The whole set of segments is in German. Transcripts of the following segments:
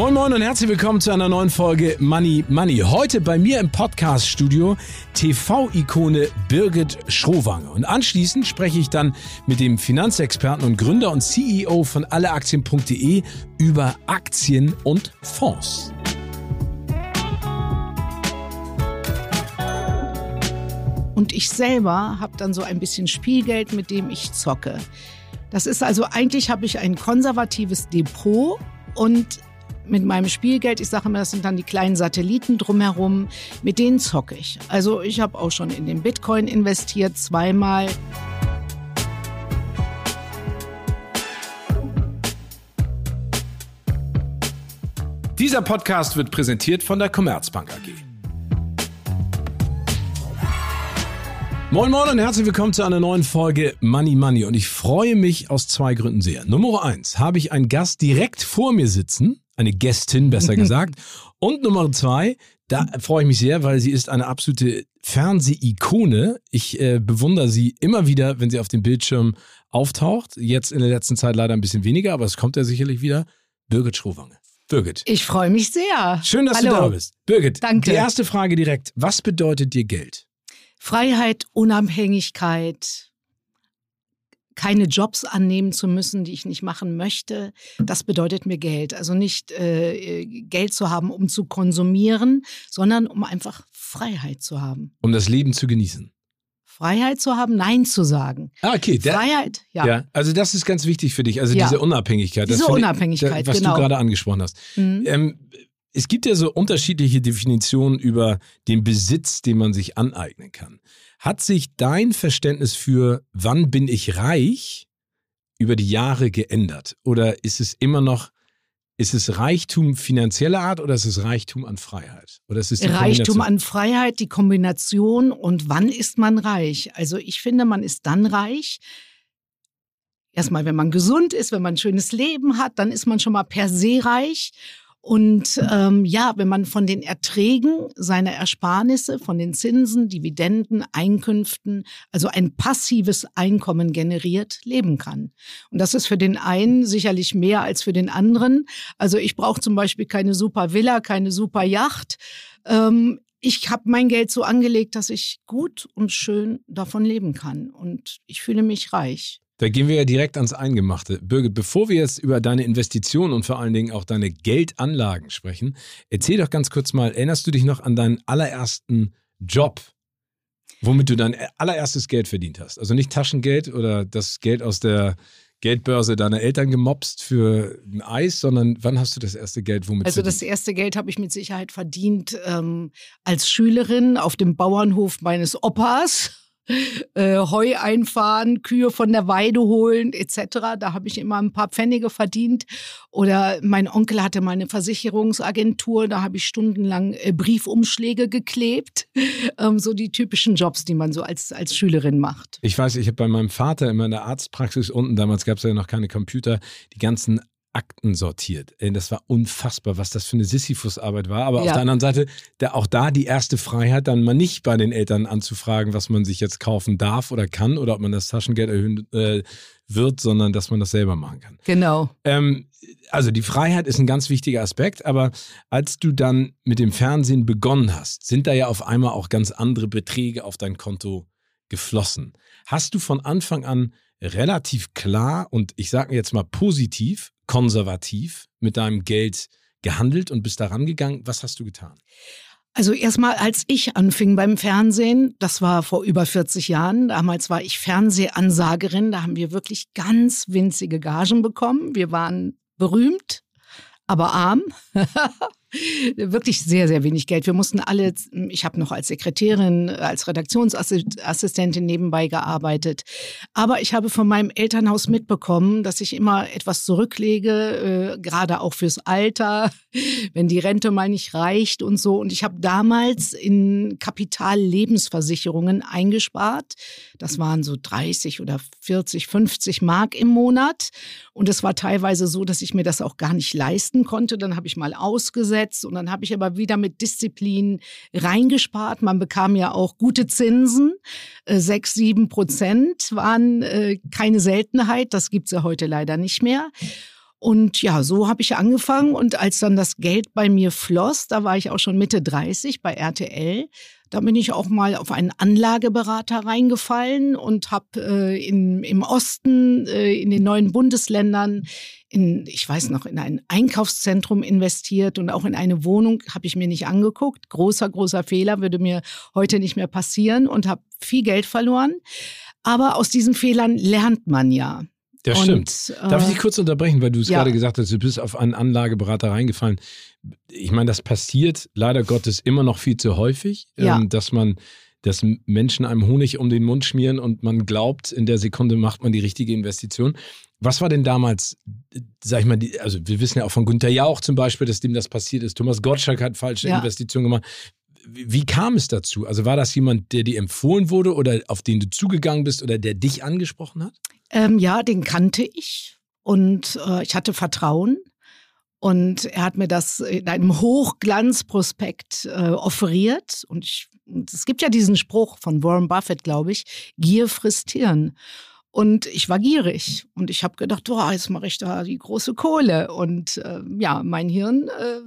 Moin Moin und herzlich willkommen zu einer neuen Folge Money Money. Heute bei mir im Podcast-Studio TV-Ikone Birgit Schrowange. Und anschließend spreche ich dann mit dem Finanzexperten und Gründer und CEO von alleaktien.de über Aktien und Fonds. Und ich selber habe dann so ein bisschen Spielgeld, mit dem ich zocke. Das ist also eigentlich habe ich ein konservatives Depot und mit meinem Spielgeld, ich sage immer, das sind dann die kleinen Satelliten drumherum, mit denen zocke ich. Also ich habe auch schon in den Bitcoin investiert, zweimal. Dieser Podcast wird präsentiert von der Commerzbank AG. Moin Moin und herzlich willkommen zu einer neuen Folge Money Money. Und ich freue mich aus zwei Gründen sehr. Nummer eins, habe ich einen Gast direkt vor mir sitzen, eine Gästin besser gesagt. Und Nummer zwei, da freue ich mich sehr, weil sie ist eine absolute Fernseh-Ikone. Ich äh, bewundere sie immer wieder, wenn sie auf dem Bildschirm auftaucht. Jetzt in der letzten Zeit leider ein bisschen weniger, aber es kommt ja sicherlich wieder. Birgit Schrowange. Birgit. Ich freue mich sehr. Schön, dass Hallo. du da bist. Birgit, Danke. die erste Frage direkt. Was bedeutet dir Geld? Freiheit, Unabhängigkeit, keine Jobs annehmen zu müssen, die ich nicht machen möchte, das bedeutet mir Geld. Also nicht äh, Geld zu haben, um zu konsumieren, sondern um einfach Freiheit zu haben. Um das Leben zu genießen. Freiheit zu haben, Nein zu sagen. Ah, okay. Der, Freiheit, ja. ja. Also das ist ganz wichtig für dich. Also Ja. diese Unabhängigkeit. Diese das finde ich- Unabhängigkeit, was genau. du gerade angesprochen hast. Mhm. Ähm, es gibt ja so unterschiedliche Definitionen über den Besitz, den man sich aneignen kann. Hat sich dein Verständnis für wann bin ich reich über die Jahre geändert? Oder ist es immer noch, ist es Reichtum finanzieller Art oder ist es Reichtum an Freiheit? Oder ist es Reichtum an Freiheit, die Kombination und wann ist man reich? Also ich finde, man ist dann reich. Erstmal, wenn man gesund ist, wenn man ein schönes Leben hat, dann ist man schon mal per se reich. Und ähm, ja, wenn man von den Erträgen seiner Ersparnisse, von den Zinsen, Dividenden, Einkünften, also ein passives Einkommen generiert, leben kann. Und das ist für den einen sicherlich mehr als für den anderen. Also ich brauche zum Beispiel keine super Villa, keine super Yacht. Ähm, ich habe mein Geld so angelegt, dass ich gut und schön davon leben kann. Und ich fühle mich reich. Da gehen wir ja direkt ans Eingemachte. Birgit, bevor wir jetzt über deine Investitionen und vor allen Dingen auch deine Geldanlagen sprechen, erzähl doch ganz kurz mal, erinnerst du dich noch an deinen allerersten Job, womit du dein allererstes Geld verdient hast? Also nicht Taschengeld oder das Geld aus der Geldbörse deiner Eltern gemopst für ein Eis, sondern wann hast du das erste Geld womit Also das erste Geld habe ich mit Sicherheit verdient ähm, als Schülerin auf dem Bauernhof meines Opas. Äh, Heu einfahren, Kühe von der Weide holen etc. Da habe ich immer ein paar Pfennige verdient. Oder mein Onkel hatte mal eine Versicherungsagentur, da habe ich stundenlang äh, Briefumschläge geklebt. Ähm, so die typischen Jobs, die man so als, als Schülerin macht. Ich weiß, ich habe bei meinem Vater immer in der Arztpraxis unten, damals gab es ja noch keine Computer, die ganzen Akten sortiert. Das war unfassbar, was das für eine Sisyphus-Arbeit war. Aber auf Ja. der anderen Seite, da, auch da die erste Freiheit, dann mal nicht bei den Eltern anzufragen, was man sich jetzt kaufen darf oder kann oder ob man das Taschengeld erhöhen äh, wird, sondern dass man das selber machen kann. Genau. Ähm, also die Freiheit ist ein ganz wichtiger Aspekt, aber als du dann mit dem Fernsehen begonnen hast, sind da ja auf einmal auch ganz andere Beträge auf dein Konto geflossen. Hast du von Anfang an relativ klar und ich sage jetzt mal positiv, konservativ mit deinem Geld gehandelt und bist da rangegangen? Was hast du getan? Also erstmal, als ich anfing beim Fernsehen, das war vor über 40 Jahren, damals war ich Fernsehansagerin, da haben wir wirklich ganz winzige Gagen bekommen. Wir waren berühmt, aber arm. wirklich sehr, sehr wenig Geld. Wir mussten alle, ich habe noch als Sekretärin, als Redaktionsassistentin nebenbei gearbeitet. Aber ich habe von meinem Elternhaus mitbekommen, dass ich immer etwas zurücklege, äh, gerade auch fürs Alter, wenn die Rente mal nicht reicht und so. Und ich habe damals in Kapitallebensversicherungen eingespart. Das waren so 30 oder 40, 50 Mark im Monat. Und es war teilweise so, dass ich mir das auch gar nicht leisten konnte. Dann habe ich mal ausgesetzt und dann habe ich aber wieder mit Disziplin reingespart. Man bekam ja auch gute Zinsen. Äh, sechs, sieben Prozent waren äh, keine Seltenheit. Das gibt es ja heute leider nicht mehr. Und ja, so habe ich angefangen. Und als dann das Geld bei mir floss, da war ich auch schon Mitte 30 bei RTL, da bin ich auch mal auf einen Anlageberater reingefallen und habe äh, im Osten, äh, in den neuen Bundesländern, in, ich weiß noch, in ein Einkaufszentrum investiert und auch in eine Wohnung habe ich mir nicht angeguckt. Großer, großer Fehler, würde mir heute nicht mehr passieren und habe viel Geld verloren. Aber aus diesen Fehlern lernt man ja. Das und, stimmt. Darf ich dich äh, kurz unterbrechen, weil du es ja. gerade gesagt hast, du bist auf einen Anlageberater reingefallen. Ich meine, das passiert leider Gottes immer noch viel zu häufig, ja. ähm, dass man, dass Menschen einem Honig um den Mund schmieren und man glaubt, in der Sekunde macht man die richtige Investition. Was war denn damals, sag ich mal, die, also wir wissen ja auch von Günther Jauch zum Beispiel, dass dem das passiert ist. Thomas Gottschalk hat falsche ja. Investitionen gemacht. Wie kam es dazu? Also war das jemand, der dir empfohlen wurde oder auf den du zugegangen bist oder der dich angesprochen hat? Ähm, ja, den kannte ich und äh, ich hatte Vertrauen. Und er hat mir das in einem Hochglanzprospekt äh, offeriert. Und, ich, es gibt ja diesen Spruch von Warren Buffett, glaube ich, Gier frisst Hirn. Und ich war gierig und ich habe gedacht, boah, jetzt mache ich da die große Kohle. Und äh, ja, mein Hirn äh,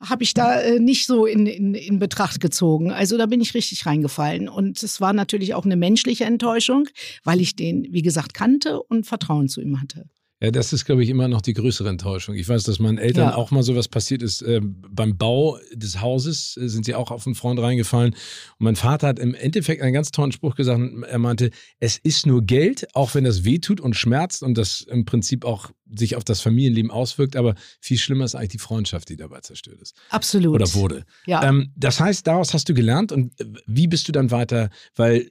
habe ich da äh, nicht so in, in, in Betracht gezogen. Also da bin ich richtig reingefallen. Und es war natürlich auch eine menschliche Enttäuschung, weil ich den, wie gesagt, kannte und Vertrauen zu ihm hatte. Ja, das ist, glaube ich, immer noch die größere Enttäuschung. Ich weiß, dass meinen Eltern ja. auch mal sowas passiert ist. Äh, beim Bau des Hauses äh, sind sie auch auf einen Freund reingefallen. Und mein Vater hat im Endeffekt einen ganz tollen Spruch gesagt. Er meinte, es ist nur Geld, auch wenn das wehtut und schmerzt und das im Prinzip auch sich auf das Familienleben auswirkt. Aber viel schlimmer ist eigentlich die Freundschaft, die dabei zerstört ist. Absolut. Oder wurde. Ja. Ähm, das heißt, daraus hast du gelernt. Und wie bist du dann weiter? Weil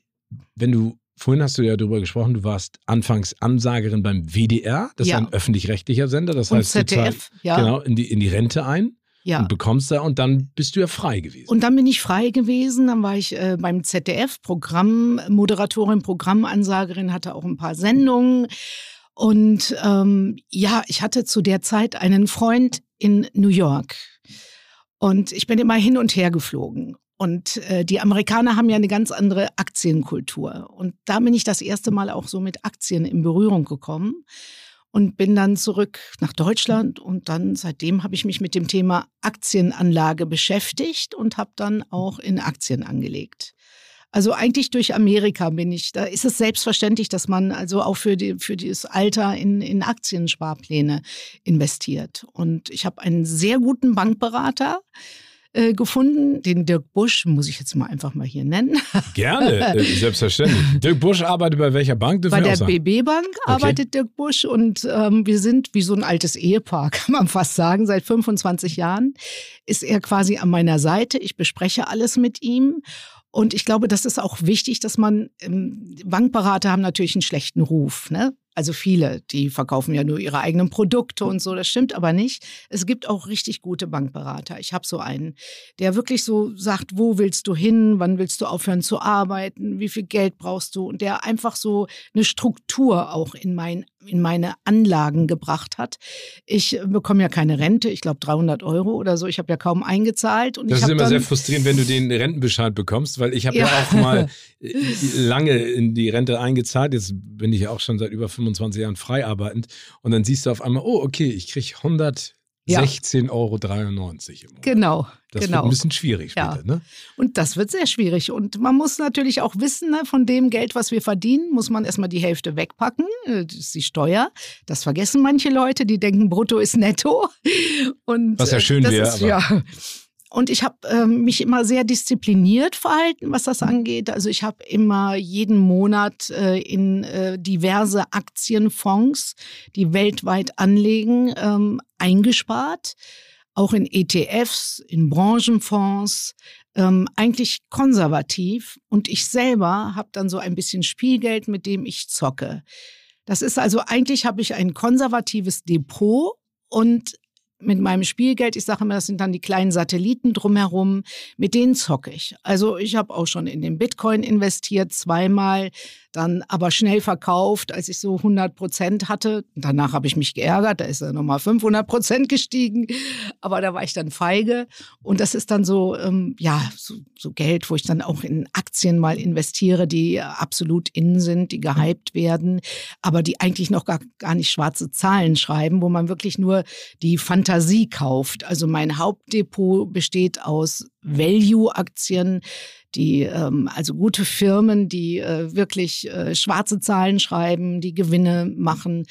wenn du Vorhin hast du ja darüber gesprochen, du warst anfangs Ansagerin beim WDR, das ja. ist ein öffentlich-rechtlicher Sender, das und heißt, ZDF, du ja. genau in die, in die Rente ein ja. und bekommst da und dann bist du ja frei gewesen. Und dann bin ich frei gewesen, dann war ich äh, beim ZDF, Programmmoderatorin, Programmansagerin, hatte auch ein paar Sendungen. Und ähm, ja, ich hatte zu der Zeit einen Freund in New York. Und ich bin immer hin und her geflogen. Und äh, die Amerikaner haben ja eine ganz andere Aktienkultur. Und da bin ich das erste Mal auch so mit Aktien in Berührung gekommen und bin dann zurück nach Deutschland. Und dann seitdem habe ich mich mit dem Thema Aktienanlage beschäftigt und habe dann auch in Aktien angelegt. Also eigentlich durch Amerika bin ich. Da ist es selbstverständlich, dass man also auch für, die, für das Alter in, in Aktiensparpläne investiert. Und ich habe einen sehr guten Bankberater äh, gefunden. Den Dirk Busch muss ich jetzt mal einfach mal hier nennen. Gerne, äh, selbstverständlich. Dirk Busch arbeitet bei welcher Bank? Bei der BB Bank arbeitet okay. Dirk Busch und ähm, wir sind wie so ein altes Ehepaar, kann man fast sagen. Seit 25 Jahren ist er quasi an meiner Seite. Ich bespreche alles mit ihm. Und ich glaube, das ist auch wichtig, dass man, ähm, Bankberater haben natürlich einen schlechten Ruf. Ne? Also viele, die verkaufen ja nur ihre eigenen Produkte und so. Das stimmt aber nicht. Es gibt auch richtig gute Bankberater. Ich habe so einen, der wirklich so sagt, wo willst du hin, wann willst du aufhören zu arbeiten, wie viel Geld brauchst du und der einfach so eine Struktur auch in, mein, in meine Anlagen gebracht hat. Ich bekomme ja keine Rente, ich glaube 300 Euro oder so. Ich habe ja kaum eingezahlt. Und das ist immer sehr frustrierend, wenn du den Rentenbescheid bekommst, weil ich habe ja. ja auch mal lange in die Rente eingezahlt. Jetzt bin ich ja auch schon seit über 25 Jahren frei arbeitend. Und dann siehst du auf einmal, oh, okay, ich kriege 116,93 ja. Euro im Monat. Genau. Das genau. wird ein bisschen schwierig später, ja. ne? Und das wird sehr schwierig. Und man muss natürlich auch wissen, ne, von dem Geld, was wir verdienen, muss man erstmal die Hälfte wegpacken. Äh, das ist die Steuer. Das vergessen manche Leute, die denken, brutto ist netto. Und, was ja schön wäre. Ja, und ich habe ähm, mich immer sehr diszipliniert verhalten, was das angeht. Also ich habe immer jeden Monat äh, in äh, diverse Aktienfonds, die weltweit anlegen, ähm, eingespart auch in ETFs, in Branchenfonds, ähm, eigentlich konservativ. Und ich selber habe dann so ein bisschen Spielgeld, mit dem ich zocke. Das ist also eigentlich habe ich ein konservatives Depot und mit meinem Spielgeld, ich sage immer, das sind dann die kleinen Satelliten drumherum, mit denen zocke ich. Also ich habe auch schon in den Bitcoin investiert, zweimal dann aber schnell verkauft, als ich so 100 Prozent hatte. Danach habe ich mich geärgert, da ist er nochmal 500 Prozent gestiegen, aber da war ich dann feige. Und das ist dann so, ähm, ja, so, so, Geld, wo ich dann auch in Aktien mal investiere, die absolut innen sind, die gehypt werden, aber die eigentlich noch gar, gar nicht schwarze Zahlen schreiben, wo man wirklich nur die Fantasie kauft. Also mein Hauptdepot besteht aus Value-Aktien, die ähm, also gute Firmen, die äh, wirklich äh, schwarze Zahlen schreiben, die Gewinne machen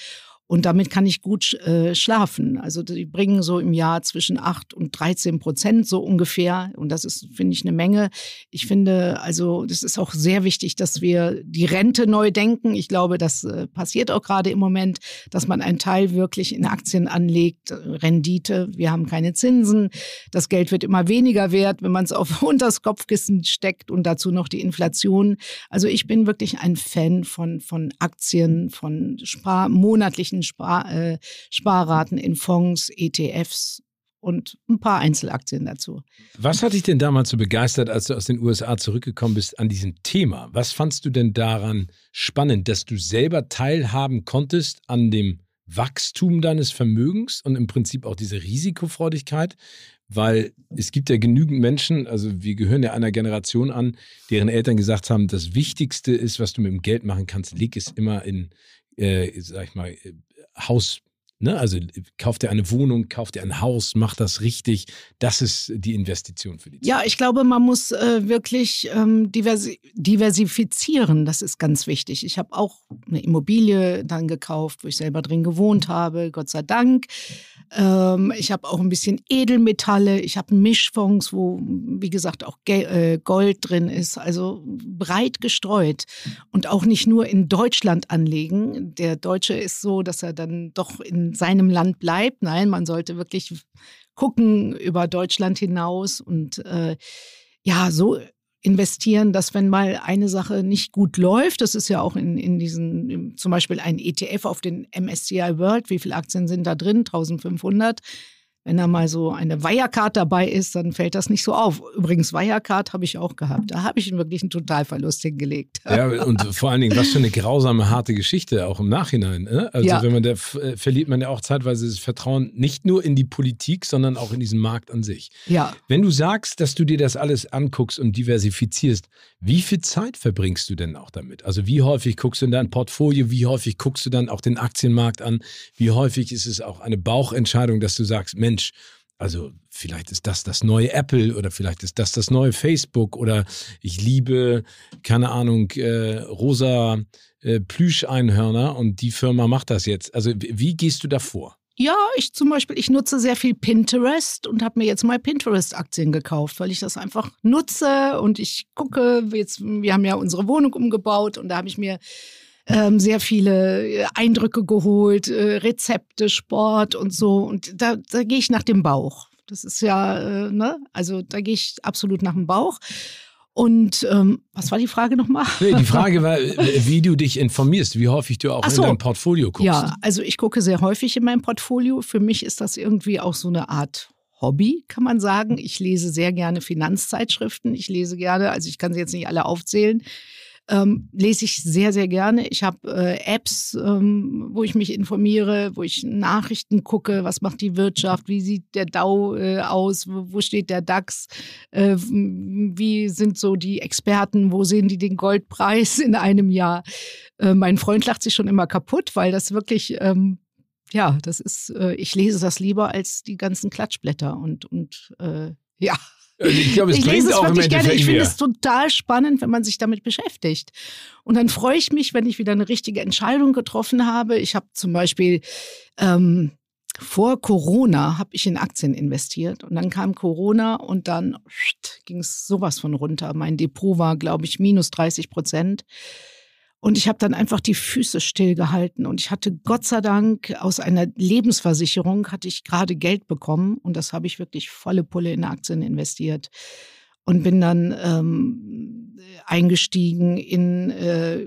und damit kann ich gut äh, schlafen. Also die bringen so im Jahr zwischen 8 und 13 Prozent so ungefähr. Und das ist, finde ich, eine Menge. Ich finde, also das ist auch sehr wichtig, dass wir die Rente neu denken. Ich glaube, das äh, passiert auch gerade im Moment, dass man einen Teil wirklich in Aktien anlegt. Rendite, wir haben keine Zinsen. Das Geld wird immer weniger wert, wenn man es auf unters Kopfkissen steckt und dazu noch die Inflation. Also ich bin wirklich ein Fan von, von Aktien, von Spar monatlichen monatlichen Spar, äh, Sparraten in Fonds, ETFs und ein paar Einzelaktien dazu. Was hat dich denn damals so begeistert, als du aus den USA zurückgekommen bist an diesem Thema? Was fandst du denn daran spannend, dass du selber teilhaben konntest an dem Wachstum deines Vermögens und im Prinzip auch diese Risikofreudigkeit? Weil es gibt ja genügend Menschen, also wir gehören ja einer Generation an, deren Eltern gesagt haben, das Wichtigste ist, was du mit dem Geld machen kannst, leg es immer in, äh, sag ich mal, äh, Haus Ne? Also kauft er eine Wohnung, kauft er ein Haus, macht das richtig. Das ist die Investition für die Zukunft. Ja, ich glaube, man muss äh, wirklich ähm, diversi diversifizieren. Das ist ganz wichtig. Ich habe auch eine Immobilie dann gekauft, wo ich selber drin gewohnt habe, Gott sei Dank. Ähm, ich habe auch ein bisschen Edelmetalle. Ich habe Mischfonds, wo, wie gesagt, auch Ge äh, Gold drin ist. Also breit gestreut. Und auch nicht nur in Deutschland anlegen. Der Deutsche ist so, dass er dann doch in seinem Land bleibt. Nein, man sollte wirklich gucken über Deutschland hinaus und äh, ja, so investieren, dass wenn mal eine Sache nicht gut läuft, das ist ja auch in, in diesen, zum Beispiel ein ETF auf den MSCI World, wie viele Aktien sind da drin? 1500 wenn da mal so eine Wirecard dabei ist, dann fällt das nicht so auf. Übrigens, Wirecard habe ich auch gehabt. Da habe ich wirklich einen Totalverlust hingelegt. Ja, und vor allen Dingen, was für eine grausame, harte Geschichte, auch im Nachhinein. Ne? Also, ja. wenn man da äh, verliert man ja auch zeitweise das Vertrauen nicht nur in die Politik, sondern auch in diesen Markt an sich. Ja. Wenn du sagst, dass du dir das alles anguckst und diversifizierst, wie viel Zeit verbringst du denn auch damit? Also, wie häufig guckst du in dein Portfolio? Wie häufig guckst du dann auch den Aktienmarkt an? Wie häufig ist es auch eine Bauchentscheidung, dass du sagst, Mensch, Mensch, also vielleicht ist das das neue Apple oder vielleicht ist das das neue Facebook oder ich liebe, keine Ahnung, äh, rosa äh, Plüscheinhörner und die Firma macht das jetzt. Also wie gehst du da vor? Ja, ich zum Beispiel, ich nutze sehr viel Pinterest und habe mir jetzt mal Pinterest-Aktien gekauft, weil ich das einfach nutze und ich gucke, jetzt, wir haben ja unsere Wohnung umgebaut und da habe ich mir ähm, sehr viele äh, Eindrücke geholt, äh, Rezepte, Sport und so. Und da, da gehe ich nach dem Bauch. Das ist ja, äh, ne? Also da gehe ich absolut nach dem Bauch. Und ähm, was war die Frage nochmal? Nee, die Frage war, wie du dich informierst, wie häufig du auch so. in dein Portfolio guckst. Ja, also ich gucke sehr häufig in mein Portfolio. Für mich ist das irgendwie auch so eine Art Hobby, kann man sagen. Ich lese sehr gerne Finanzzeitschriften. Ich lese gerne, also ich kann sie jetzt nicht alle aufzählen ähm, lese ich sehr, sehr gerne. Ich habe äh, Apps, ähm, wo ich mich informiere, wo ich Nachrichten gucke, was macht die Wirtschaft, wie sieht der DAO äh, aus, wo, steht der DAX, äh, wie sind so die Experten, wo sehen die den Goldpreis in einem Jahr. Äh, mein Freund lacht sich schon immer kaputt, weil das wirklich... Ähm, ja, das ist, äh, ich lese das lieber als die ganzen Klatschblätter und, und äh, ja. Also ich glaube, es ich lese es auch wirklich gerne. Ich finde es total spannend, wenn man sich damit beschäftigt. Und dann freue ich mich, wenn ich wieder eine richtige Entscheidung getroffen habe. Ich habe zum Beispiel ähm, vor Corona habe ich in Aktien investiert und dann kam Corona und dann ging es sowas von runter. Mein Depot war, glaube ich, minus 30 Prozent. Und ich habe dann einfach die Füße stillgehalten. Und ich hatte Gott sei Dank aus einer Lebensversicherung hatte ich gerade Geld bekommen. Und das habe ich wirklich volle Pulle in Aktien investiert. Und bin dann ähm, eingestiegen in äh,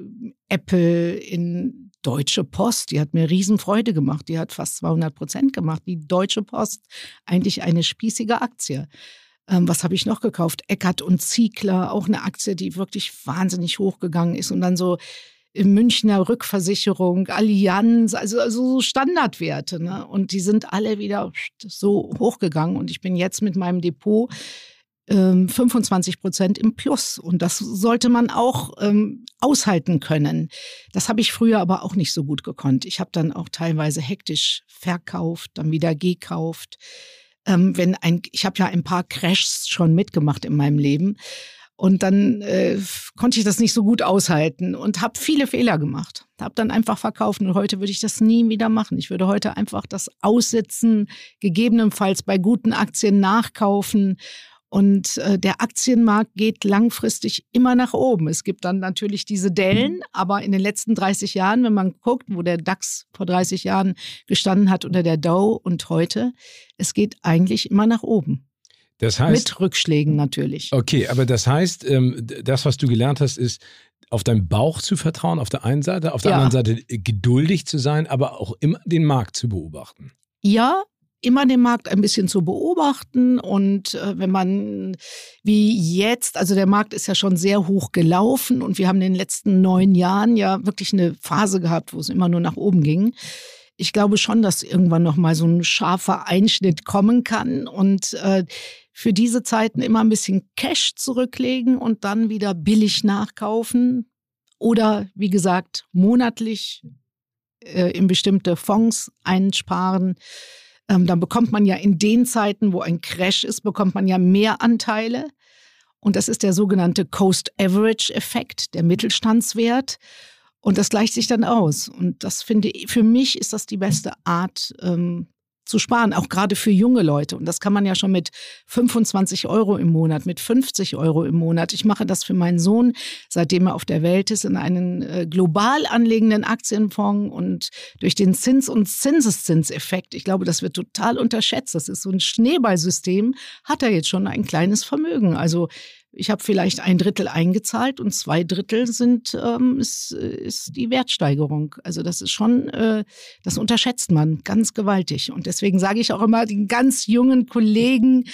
Apple, in Deutsche Post. Die hat mir Riesenfreude gemacht. Die hat fast 200 Prozent gemacht. Die Deutsche Post, eigentlich eine spießige Aktie. Ähm, was habe ich noch gekauft? Eckert und Ziegler, auch eine Aktie, die wirklich wahnsinnig hochgegangen ist. Und dann so Münchner Rückversicherung, Allianz, also, also so Standardwerte. Ne? Und die sind alle wieder so hochgegangen. Und ich bin jetzt mit meinem Depot 25 ähm, Prozent im Plus. Und das sollte man auch ähm, aushalten können. Das habe ich früher aber auch nicht so gut gekonnt. Ich habe dann auch teilweise hektisch verkauft, dann wieder gekauft ähm, wenn ein, ich habe ja ein paar Crashs schon mitgemacht in meinem Leben. Und dann äh, konnte ich das nicht so gut aushalten und habe viele Fehler gemacht. Habe dann einfach verkauft und heute würde ich das nie wieder machen. Ich würde heute einfach das aussitzen, gegebenenfalls bei guten Aktien nachkaufen und äh, der Aktienmarkt geht langfristig immer nach oben. Es gibt dann natürlich diese Dellen, aber in den letzten 30 Jahren, wenn man guckt, wo der DAX vor 30 Jahren gestanden hat oder der Dow und heute, es geht eigentlich immer nach oben. Das heißt, Mit Rückschlägen natürlich. Okay, aber das heißt, ähm, das, was du gelernt hast, ist, auf deinen Bauch zu vertrauen, auf der einen Seite, auf der ja. anderen Seite geduldig zu sein, aber auch immer den Markt zu beobachten. Ja, immer den Markt ein bisschen zu beobachten und äh, wenn man wie jetzt, also der Markt ist ja schon sehr hoch gelaufen und wir haben in den letzten neun Jahren ja wirklich eine Phase gehabt, wo es immer nur nach oben ging. Ich glaube schon, dass irgendwann noch mal so ein scharfer Einschnitt kommen kann und äh, für diese Zeiten immer ein bisschen Cash zurücklegen und dann wieder billig nachkaufen oder wie gesagt monatlich äh, in bestimmte Fonds einsparen ähm, dann bekommt man ja in den Zeiten, wo ein Crash ist, bekommt man ja mehr Anteile. Und das ist der sogenannte Coast Average Effekt, der Mittelstandswert. Und das gleicht sich dann aus. Und das finde ich, für mich ist das die beste Art, ähm, zu sparen, auch gerade für junge Leute. Und das kann man ja schon mit 25 Euro im Monat, mit 50 Euro im Monat. Ich mache das für meinen Sohn, seitdem er auf der Welt ist, in einen äh, global anlegenden Aktienfonds und durch den Zins- und Zinseszinseffekt. Ich glaube, das wird total unterschätzt. Das ist so ein Schneeballsystem, hat er jetzt schon ein kleines Vermögen. Also ich habe vielleicht ein Drittel eingezahlt und zwei Drittel sind ähm, ist, ist die Wertsteigerung. Also das ist schon, äh, das unterschätzt man ganz gewaltig. Und deswegen sage ich auch immer den ganz jungen Kollegen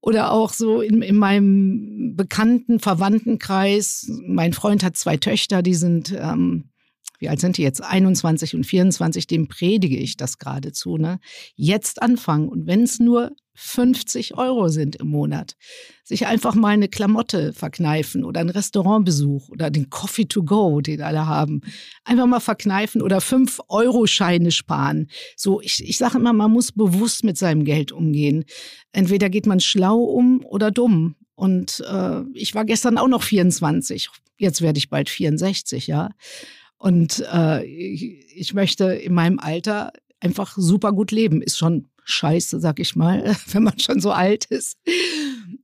oder auch so in, in meinem bekannten Verwandtenkreis. Mein Freund hat zwei Töchter, die sind ähm, wie alt sind die jetzt? 21 und 24, dem predige ich das geradezu. Ne? Jetzt anfangen und wenn es nur 50 Euro sind im Monat, sich einfach mal eine Klamotte verkneifen oder einen Restaurantbesuch oder den Coffee to go, den alle haben, einfach mal verkneifen oder 5-Euro-Scheine sparen. So, ich, ich sage immer, man muss bewusst mit seinem Geld umgehen. Entweder geht man schlau um oder dumm. Und äh, ich war gestern auch noch 24. Jetzt werde ich bald 64, ja. Und äh, ich, ich möchte in meinem Alter einfach super gut leben. Ist schon scheiße, sag ich mal, wenn man schon so alt ist.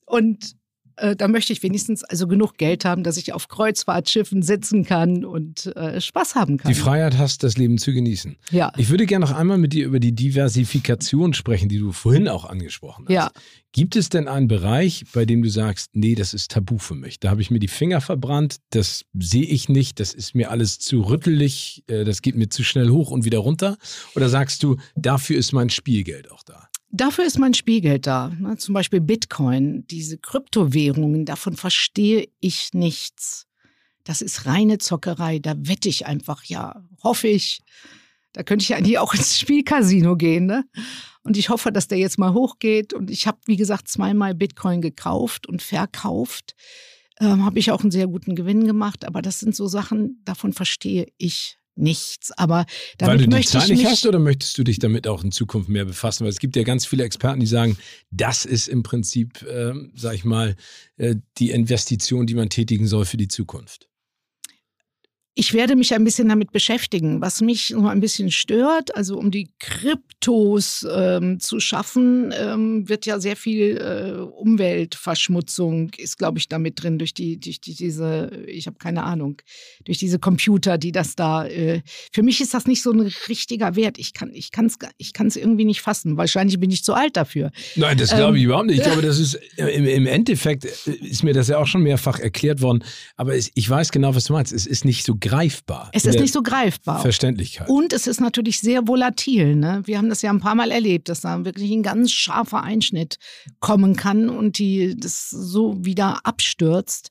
Und äh, da möchte ich wenigstens also genug Geld haben, dass ich auf Kreuzfahrtschiffen sitzen kann und äh, Spaß haben kann. Die Freiheit hast, das Leben zu genießen. Ja. Ich würde gerne noch einmal mit dir über die Diversifikation sprechen, die du vorhin auch angesprochen hast. Ja. Gibt es denn einen Bereich, bei dem du sagst, nee, das ist tabu für mich? Da habe ich mir die Finger verbrannt, das sehe ich nicht, das ist mir alles zu rüttelig, äh, das geht mir zu schnell hoch und wieder runter? Oder sagst du, dafür ist mein Spielgeld auch da? Dafür ist mein Spielgeld da. Ne? Zum Beispiel Bitcoin, diese Kryptowährungen, davon verstehe ich nichts. Das ist reine Zockerei. Da wette ich einfach, ja, hoffe ich. Da könnte ich eigentlich auch ins Spielcasino gehen. Ne? Und ich hoffe, dass der jetzt mal hochgeht. Und ich habe, wie gesagt, zweimal Bitcoin gekauft und verkauft. Ähm, habe ich auch einen sehr guten Gewinn gemacht. Aber das sind so Sachen, davon verstehe ich nichts. Aber damit Weil du möchte die ich nicht hast oder möchtest du dich damit auch in Zukunft mehr befassen? Weil es gibt ja ganz viele Experten, die sagen, das ist im Prinzip, äh, sag ich mal, äh, die Investition, die man tätigen soll für die Zukunft. Ich werde mich ein bisschen damit beschäftigen. Was mich so ein bisschen stört, also um die Kryptos ähm, zu schaffen, ähm, wird ja sehr viel äh, Umweltverschmutzung ist, glaube ich, damit drin durch die, durch die, diese, ich habe keine Ahnung, durch diese Computer, die das da. Äh, für mich ist das nicht so ein richtiger Wert. Ich kann, ich kann es, ich kann es irgendwie nicht fassen. Wahrscheinlich bin ich zu alt dafür. Nein, das glaube ich ähm, überhaupt nicht. Ich glaube, das ist im, im, Endeffekt ist mir das ja auch schon mehrfach erklärt worden. Aber es, ich weiß genau, was du meinst. Es ist nicht so greifbar. Es ist nicht so greifbar. Verständlichkeit. Und es ist natürlich sehr volatil. Ne? Wir haben das ja ein paar Mal erlebt, dass da wirklich ein ganz scharfer Einschnitt kommen kann und die das so wieder abstürzt.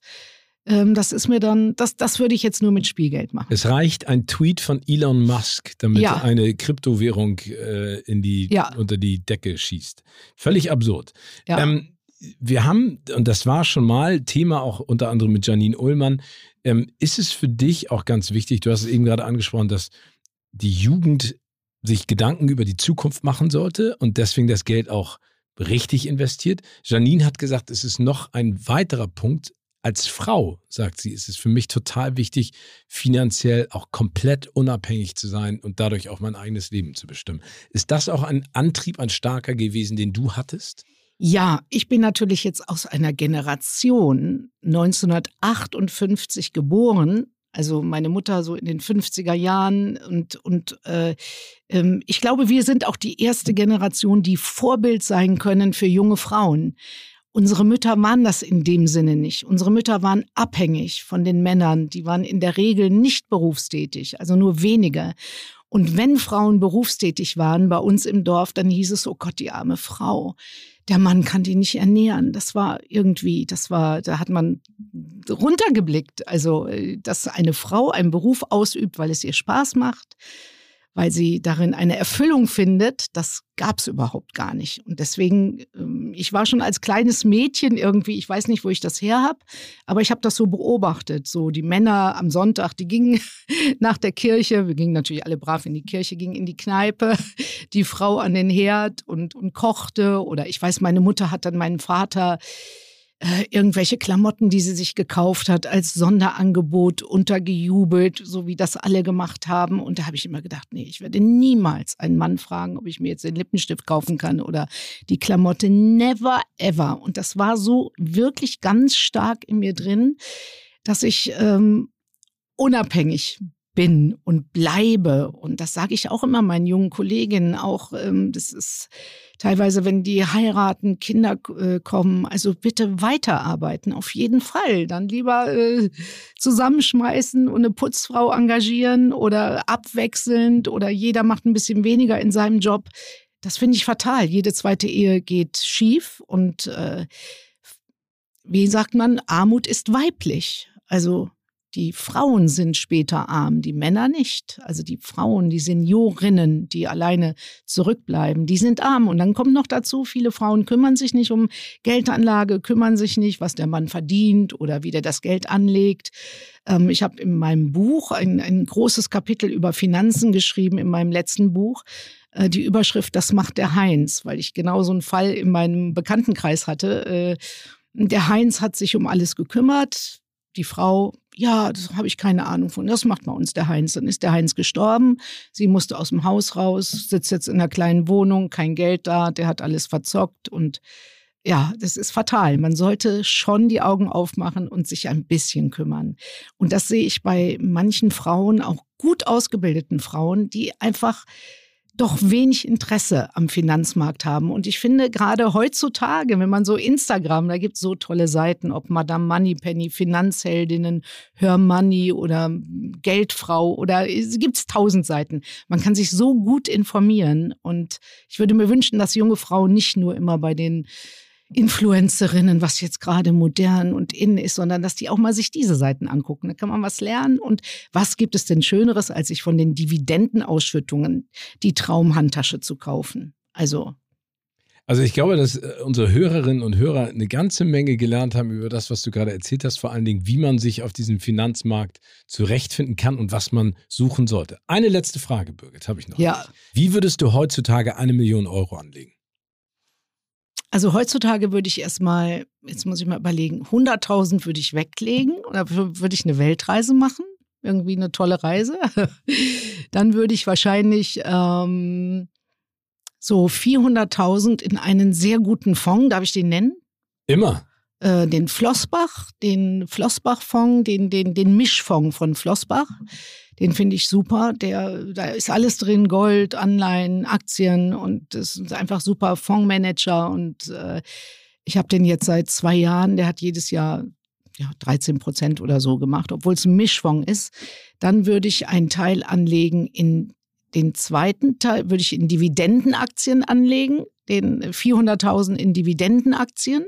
Ähm, das ist mir dann, das, das würde ich jetzt nur mit Spielgeld machen. Es reicht ein Tweet von Elon Musk, damit ja. eine Kryptowährung äh, in die, ja. unter die Decke schießt. Völlig absurd. Ja. Ähm, wir haben, und das war schon mal Thema auch unter anderem mit Janine Ullmann, ähm, ist es für dich auch ganz wichtig, du hast es eben gerade angesprochen, dass die Jugend sich Gedanken über die Zukunft machen sollte und deswegen das Geld auch richtig investiert. Janine hat gesagt, es ist noch ein weiterer Punkt. Als Frau, sagt sie, ist es für mich total wichtig, finanziell auch komplett unabhängig zu sein und dadurch auch mein eigenes Leben zu bestimmen. Ist das auch ein Antrieb, ein starker gewesen, den du hattest? Ja, ich bin natürlich jetzt aus einer Generation 1958 geboren. Also meine Mutter so in den 50er Jahren und, und äh, ähm, ich glaube, wir sind auch die erste Generation, die Vorbild sein können für junge Frauen. Unsere Mütter waren das in dem Sinne nicht. Unsere Mütter waren abhängig von den Männern. Die waren in der Regel nicht berufstätig, also nur wenige. Und wenn Frauen berufstätig waren bei uns im Dorf, dann hieß es, oh Gott, die arme Frau der Mann kann die nicht ernähren. Das war irgendwie, das war, da hat man runtergeblickt. Also, äh, dass eine Frau einen Beruf ausübt, weil es ihr Spaß macht, weil sie darin eine Erfüllung findet, das gab es überhaupt gar nicht. Und deswegen, ähm, ich war schon als kleines Mädchen irgendwie, ich weiß nicht, wo ich das her habe, aber ich habe das so beobachtet. So die Männer am Sonntag, die gingen nach der Kirche, wir gingen natürlich alle brav in die Kirche, gingen in die Kneipe, die Frau an den Herd und, und kochte. Oder ich weiß, meine Mutter hat dann meinen Vater äh, irgendwelche Klamotten, die sie sich gekauft hat, als Sonderangebot untergejubelt, so wie das alle gemacht haben. Und da habe ich immer gedacht, nee, ich werde niemals einen Mann fragen, ob ich mir jetzt den Lippenstift kaufen kann oder die Klamotte. Never ever. Und das war so wirklich ganz stark in mir drin, dass ich ähm, unabhängig bin und bleibe. Und das sage ich auch immer meinen jungen Kolleginnen. Auch ähm, das ist teilweise, wenn die heiraten, Kinder äh, kommen, also bitte weiterarbeiten, auf jeden Fall. Dann lieber äh, zusammenschmeißen und eine Putzfrau engagieren oder abwechselnd oder jeder macht ein bisschen weniger in seinem Job. Das finde ich fatal. Jede zweite Ehe geht schief und äh, wie sagt man, Armut ist weiblich. Also die Frauen sind später arm, die Männer nicht. Also die Frauen, die Seniorinnen, die alleine zurückbleiben, die sind arm. Und dann kommt noch dazu, viele Frauen kümmern sich nicht um Geldanlage, kümmern sich nicht, was der Mann verdient oder wie der das Geld anlegt. Ähm, ich habe in meinem Buch ein, ein großes Kapitel über Finanzen geschrieben, in meinem letzten Buch äh, die Überschrift Das macht der Heinz, weil ich genau so einen Fall in meinem Bekanntenkreis hatte. Äh, der Heinz hat sich um alles gekümmert, die Frau, ja, das habe ich keine Ahnung von. Das macht bei uns der Heinz. Dann ist der Heinz gestorben. Sie musste aus dem Haus raus, sitzt jetzt in einer kleinen Wohnung, kein Geld da, der hat alles verzockt und ja, das ist fatal. Man sollte schon die Augen aufmachen und sich ein bisschen kümmern. Und das sehe ich bei manchen Frauen, auch gut ausgebildeten Frauen, die einfach doch wenig Interesse am Finanzmarkt haben. Und ich finde gerade heutzutage, wenn man so Instagram, da gibt es so tolle Seiten, ob Madame Moneypenny, Finanzheldinnen, Hör Money oder Geldfrau oder es gibt tausend Seiten. Man kann sich so gut informieren. Und ich würde mir wünschen, dass junge Frauen nicht nur immer bei den Influencerinnen, was jetzt gerade modern und in ist, sondern dass die auch mal sich diese Seiten angucken. Da kann man was lernen. Und was gibt es denn Schöneres, als sich von den Dividendenausschüttungen die Traumhandtasche zu kaufen? Also. Also ich glaube, dass äh, unsere Hörerinnen und Hörer eine ganze Menge gelernt haben über das, was du gerade erzählt hast, vor allen Dingen, wie man sich auf diesem Finanzmarkt zurechtfinden kann und was man suchen sollte. Eine letzte Frage, Birgit, habe ich noch. Ja. Wie würdest du heutzutage eine Million Euro anlegen? Also heutzutage würde ich erstmal, jetzt muss ich mal überlegen, 100.000 würde ich weglegen oder würde ich eine Weltreise machen. irgendwie eine tolle Reise. Dann würde ich wahrscheinlich ähm, so 400.000 in einen sehr guten Fonds, darf ich den nennen? Immer. Äh, den Flossbach, den Flossbach-Fonds, den, den, den Mischfonds von Flossbach. Den finde ich super. Der, da ist alles drin, Gold, Anleihen, Aktien und das ist einfach super Fondsmanager. Und äh, ich habe den jetzt seit zwei Jahren, der hat jedes Jahr ja, 13 Prozent oder so gemacht, obwohl es ein Mischfonds ist. Dann würde ich einen Teil anlegen in den zweiten Teil, würde ich in Dividendenaktien anlegen, den 400.000 in Dividendenaktien.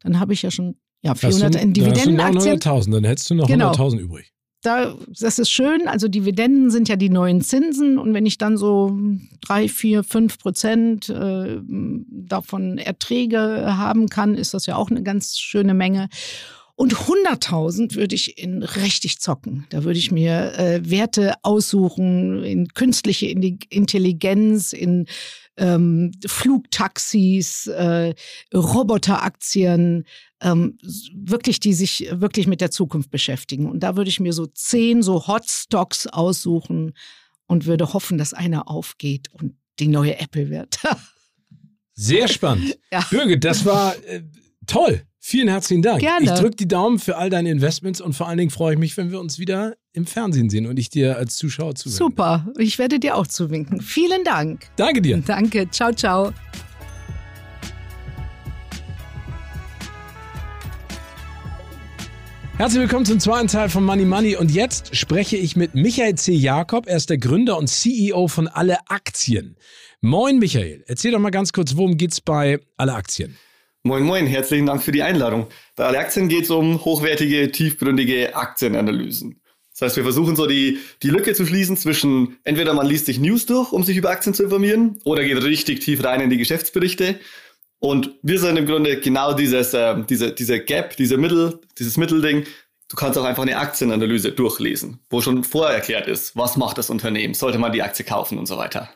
Dann habe ich ja schon ja, 400 in Dividendenaktien. Dann, 100.000, dann hättest du noch genau. 100.000 übrig. Da, das ist schön. Also Dividenden sind ja die neuen Zinsen. Und wenn ich dann so drei, vier, fünf Prozent äh, davon Erträge haben kann, ist das ja auch eine ganz schöne Menge. Und 100.000 würde ich in richtig zocken. Da würde ich mir äh, Werte aussuchen in künstliche Intelligenz, in ähm, Flugtaxis, äh, Roboteraktien, ähm, wirklich, die sich wirklich mit der Zukunft beschäftigen. Und da würde ich mir so zehn so Hotstocks aussuchen und würde hoffen, dass einer aufgeht und die neue Apple wird. Sehr spannend. Ja. Birgit, das war äh, toll. Vielen herzlichen Dank. Gerne. Ich drücke die Daumen für all deine Investments und vor allen Dingen freue ich mich, wenn wir uns wieder im Fernsehen sehen und ich dir als Zuschauer zuwinke. Super, ich werde dir auch zuwinken. Vielen Dank. Danke dir. Danke, ciao, ciao. Herzlich willkommen zum zweiten Teil von Money Money und jetzt spreche ich mit Michael C. Jakob. Er ist der Gründer und CEO von Alle Aktien. Moin Michael, erzähl doch mal ganz kurz, worum geht's bei Alle Aktien? Moin, moin, herzlichen Dank für die Einladung. Bei Alle Aktien geht es um hochwertige, tiefgründige Aktienanalysen. Das heißt, wir versuchen so die, die Lücke zu schließen zwischen entweder man liest sich News durch, um sich über Aktien zu informieren, oder geht richtig tief rein in die Geschäftsberichte. Und wir sind im Grunde genau dieses, äh, diese, diese Gap, diese Mittel, dieses Mittelding. Du kannst auch einfach eine Aktienanalyse durchlesen, wo schon vorher erklärt ist, was macht das Unternehmen, sollte man die Aktie kaufen und so weiter.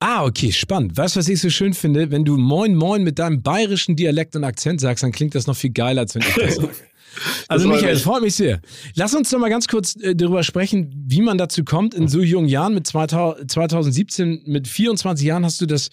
Ah, okay, spannend. Weißt du, was ich so schön finde? Wenn du Moin Moin mit deinem bayerischen Dialekt und Akzent sagst, dann klingt das noch viel geiler, als wenn ich das sage. Also Michael, es freut mich sehr. Lass uns doch mal ganz kurz äh, darüber sprechen, wie man dazu kommt. In so jungen Jahren, mit 2000, 2017, mit 24 Jahren hast du das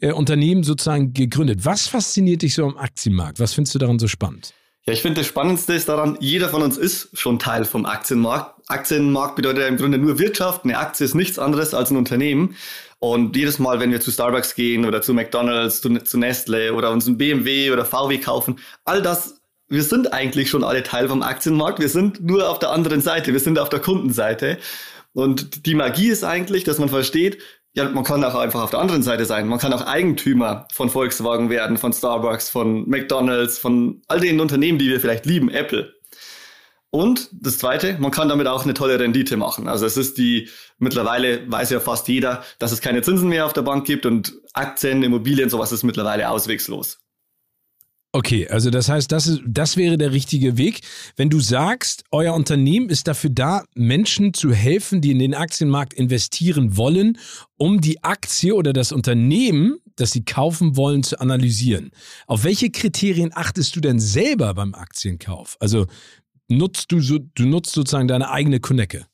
äh, Unternehmen sozusagen gegründet. Was fasziniert dich so am Aktienmarkt? Was findest du daran so spannend? Ja, ich finde das Spannendste ist daran, jeder von uns ist schon Teil vom Aktienmarkt. Aktienmarkt bedeutet ja im Grunde nur Wirtschaft. Eine Aktie ist nichts anderes als ein Unternehmen. Und jedes Mal, wenn wir zu Starbucks gehen oder zu McDonald's, zu, zu Nestle oder uns ein BMW oder VW kaufen, all das, wir sind eigentlich schon alle Teil vom Aktienmarkt. Wir sind nur auf der anderen Seite. Wir sind auf der Kundenseite. Und die Magie ist eigentlich, dass man versteht, ja, man kann auch einfach auf der anderen Seite sein. Man kann auch Eigentümer von Volkswagen werden, von Starbucks, von McDonald's, von all den Unternehmen, die wir vielleicht lieben, Apple. Und das Zweite, man kann damit auch eine tolle Rendite machen. Also es ist die, mittlerweile weiß ja fast jeder, dass es keine Zinsen mehr auf der Bank gibt und Aktien, Immobilien, sowas ist mittlerweile auswegslos. Okay, also das heißt, das, ist, das wäre der richtige Weg. Wenn du sagst, euer Unternehmen ist dafür da, Menschen zu helfen, die in den Aktienmarkt investieren wollen, um die Aktie oder das Unternehmen, das sie kaufen wollen, zu analysieren. Auf welche Kriterien achtest du denn selber beim Aktienkauf? Also nutzt du so, du nutzt sozusagen deine eigene Konecke.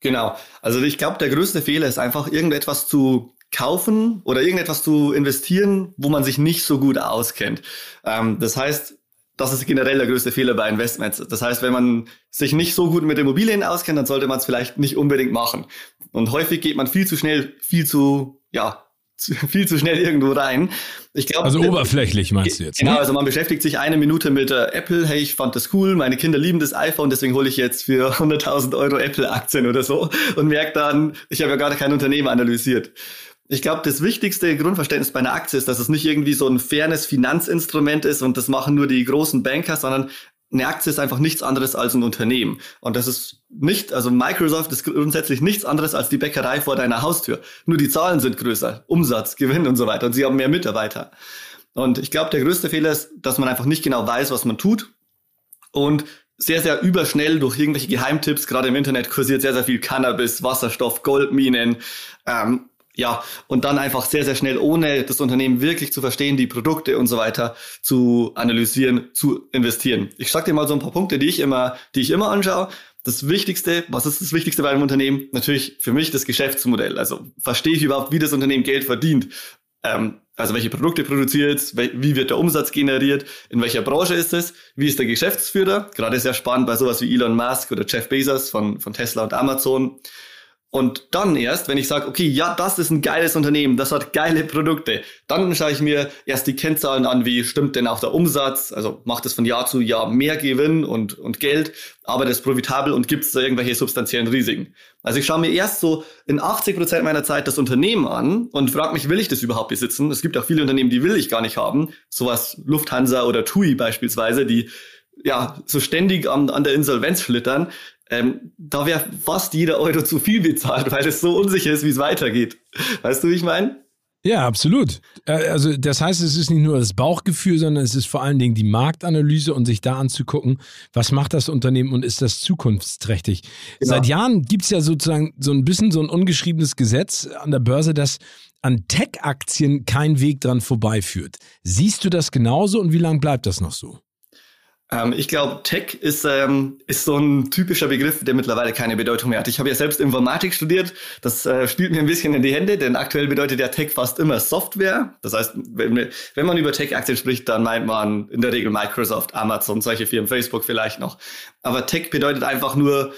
Genau. Also ich glaube, der größte Fehler ist einfach irgendetwas zu kaufen oder irgendetwas zu investieren, wo man sich nicht so gut auskennt. Ähm, das heißt, das ist generell der größte Fehler bei Investments. Das heißt, wenn man sich nicht so gut mit Immobilien auskennt, dann sollte man es vielleicht nicht unbedingt machen. Und häufig geht man viel zu schnell, viel zu, ja, viel zu schnell irgendwo rein. Ich glaube, also oberflächlich meinst du jetzt? Genau, ne? also man beschäftigt sich eine Minute mit äh, Apple. Hey, ich fand das cool. Meine Kinder lieben das iPhone, deswegen hole ich jetzt für 100.000 Euro Apple-Aktien oder so und merkt dann, ich habe ja gar kein Unternehmen analysiert. Ich glaube, das wichtigste Grundverständnis bei einer Aktie ist, dass es nicht irgendwie so ein fairness Finanzinstrument ist und das machen nur die großen Banker, sondern eine Aktie ist einfach nichts anderes als ein Unternehmen. Und das ist nicht, also Microsoft ist grundsätzlich nichts anderes als die Bäckerei vor deiner Haustür. Nur die Zahlen sind größer. Umsatz, Gewinn und so weiter. Und sie haben mehr Mitarbeiter. Und ich glaube, der größte Fehler ist, dass man einfach nicht genau weiß, was man tut. Und sehr, sehr überschnell durch irgendwelche Geheimtipps, gerade im Internet kursiert sehr, sehr viel Cannabis, Wasserstoff, Goldminen, ähm, ja, und dann einfach sehr, sehr schnell, ohne das Unternehmen wirklich zu verstehen, die Produkte und so weiter zu analysieren, zu investieren. Ich sag dir mal so ein paar Punkte, die ich immer, die ich immer anschaue. das Wichtigste, was ist das Wichtigste bei einem Unternehmen? Natürlich für mich das Geschäftsmodell. Also verstehe ich überhaupt, wie das Unternehmen Geld verdient? Ähm, also welche Produkte produziert, wie wird der Umsatz generiert, in welcher Branche ist es, wie ist der Geschäftsführer? Gerade sehr spannend bei sowas wie Elon Musk oder Jeff Bezos von, von Tesla und Amazon. Und dann erst, wenn ich sage, okay, ja, das ist ein geiles Unternehmen, das hat geile Produkte, dann schaue ich mir erst die Kennzahlen an, wie stimmt denn auch der Umsatz, also macht es von Jahr zu Jahr mehr Gewinn und, und Geld, aber das ist profitabel und gibt es da irgendwelche substanziellen Risiken. Also ich schaue mir erst so in 80 Prozent meiner Zeit das Unternehmen an und frage mich, will ich das überhaupt besitzen? Es gibt auch viele Unternehmen, die will ich gar nicht haben, sowas Lufthansa oder TUI beispielsweise, die ja so ständig an, an der Insolvenz schlittern ähm, da wäre fast jeder Euro zu viel bezahlt, weil es so unsicher ist, wie es weitergeht. Weißt du, wie ich meine? Ja, absolut. Äh, also das heißt, es ist nicht nur das Bauchgefühl, sondern es ist vor allen Dingen die Marktanalyse und sich da anzugucken, was macht das Unternehmen und ist das zukunftsträchtig. Genau. Seit Jahren gibt es ja sozusagen so ein bisschen so ein ungeschriebenes Gesetz an der Börse, dass an Tech-Aktien kein Weg dran vorbeiführt. Siehst du das genauso und wie lange bleibt das noch so? Ähm, ich glaube, Tech ist, ähm, ist so ein typischer Begriff, der mittlerweile keine Bedeutung mehr hat. Ich habe ja selbst Informatik studiert. Das äh, spielt mir ein bisschen in die Hände, denn aktuell bedeutet ja Tech fast immer Software. Das heißt, wenn, wenn man über Tech-Aktien spricht, dann meint man in der Regel Microsoft, Amazon, solche Firmen, Facebook vielleicht noch. Aber Tech bedeutet einfach nur,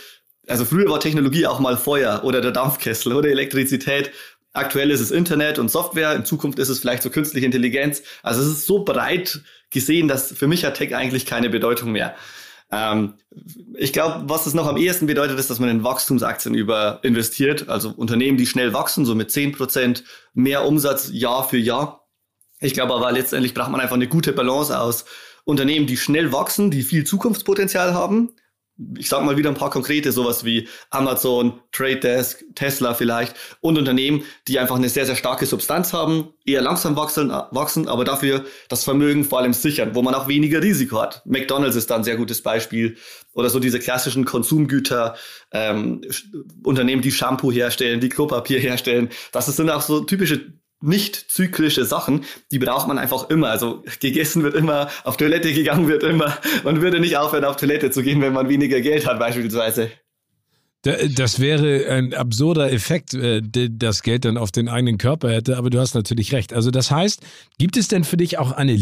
also früher war Technologie auch mal Feuer oder der Dampfkessel oder Elektrizität. Aktuell ist es Internet und Software, in Zukunft ist es vielleicht so künstliche Intelligenz. Also es ist so breit gesehen, dass für mich hat Tech eigentlich keine Bedeutung mehr. Ähm, ich glaube, was es noch am ehesten bedeutet, ist, dass man in Wachstumsaktien über investiert, also Unternehmen, die schnell wachsen, so mit zehn Prozent mehr Umsatz Jahr für Jahr. Ich glaube aber letztendlich braucht man einfach eine gute Balance aus Unternehmen, die schnell wachsen, die viel Zukunftspotenzial haben ich sage mal wieder ein paar konkrete, sowas wie Amazon, Trade Desk, Tesla vielleicht und Unternehmen, die einfach eine sehr, sehr starke Substanz haben, eher langsam wachsen, wachsen, aber dafür das Vermögen vor allem sichern, wo man auch weniger Risiko hat. McDonald's ist da ein sehr gutes Beispiel oder so diese klassischen Konsumgüter, ähm, Unternehmen, die Shampoo herstellen, die Klopapier herstellen. Das sind auch so typische nicht zyklische Sachen, die braucht man einfach immer. Also gegessen wird immer, auf Toilette gegangen wird immer. Man würde nicht aufhören, auf Toilette zu gehen, wenn man weniger Geld hat, beispielsweise. Das wäre ein absurder Effekt, äh, das Geld dann auf den eigenen Körper hätte, aber du hast natürlich recht. Also das heißt, gibt es denn für dich auch eine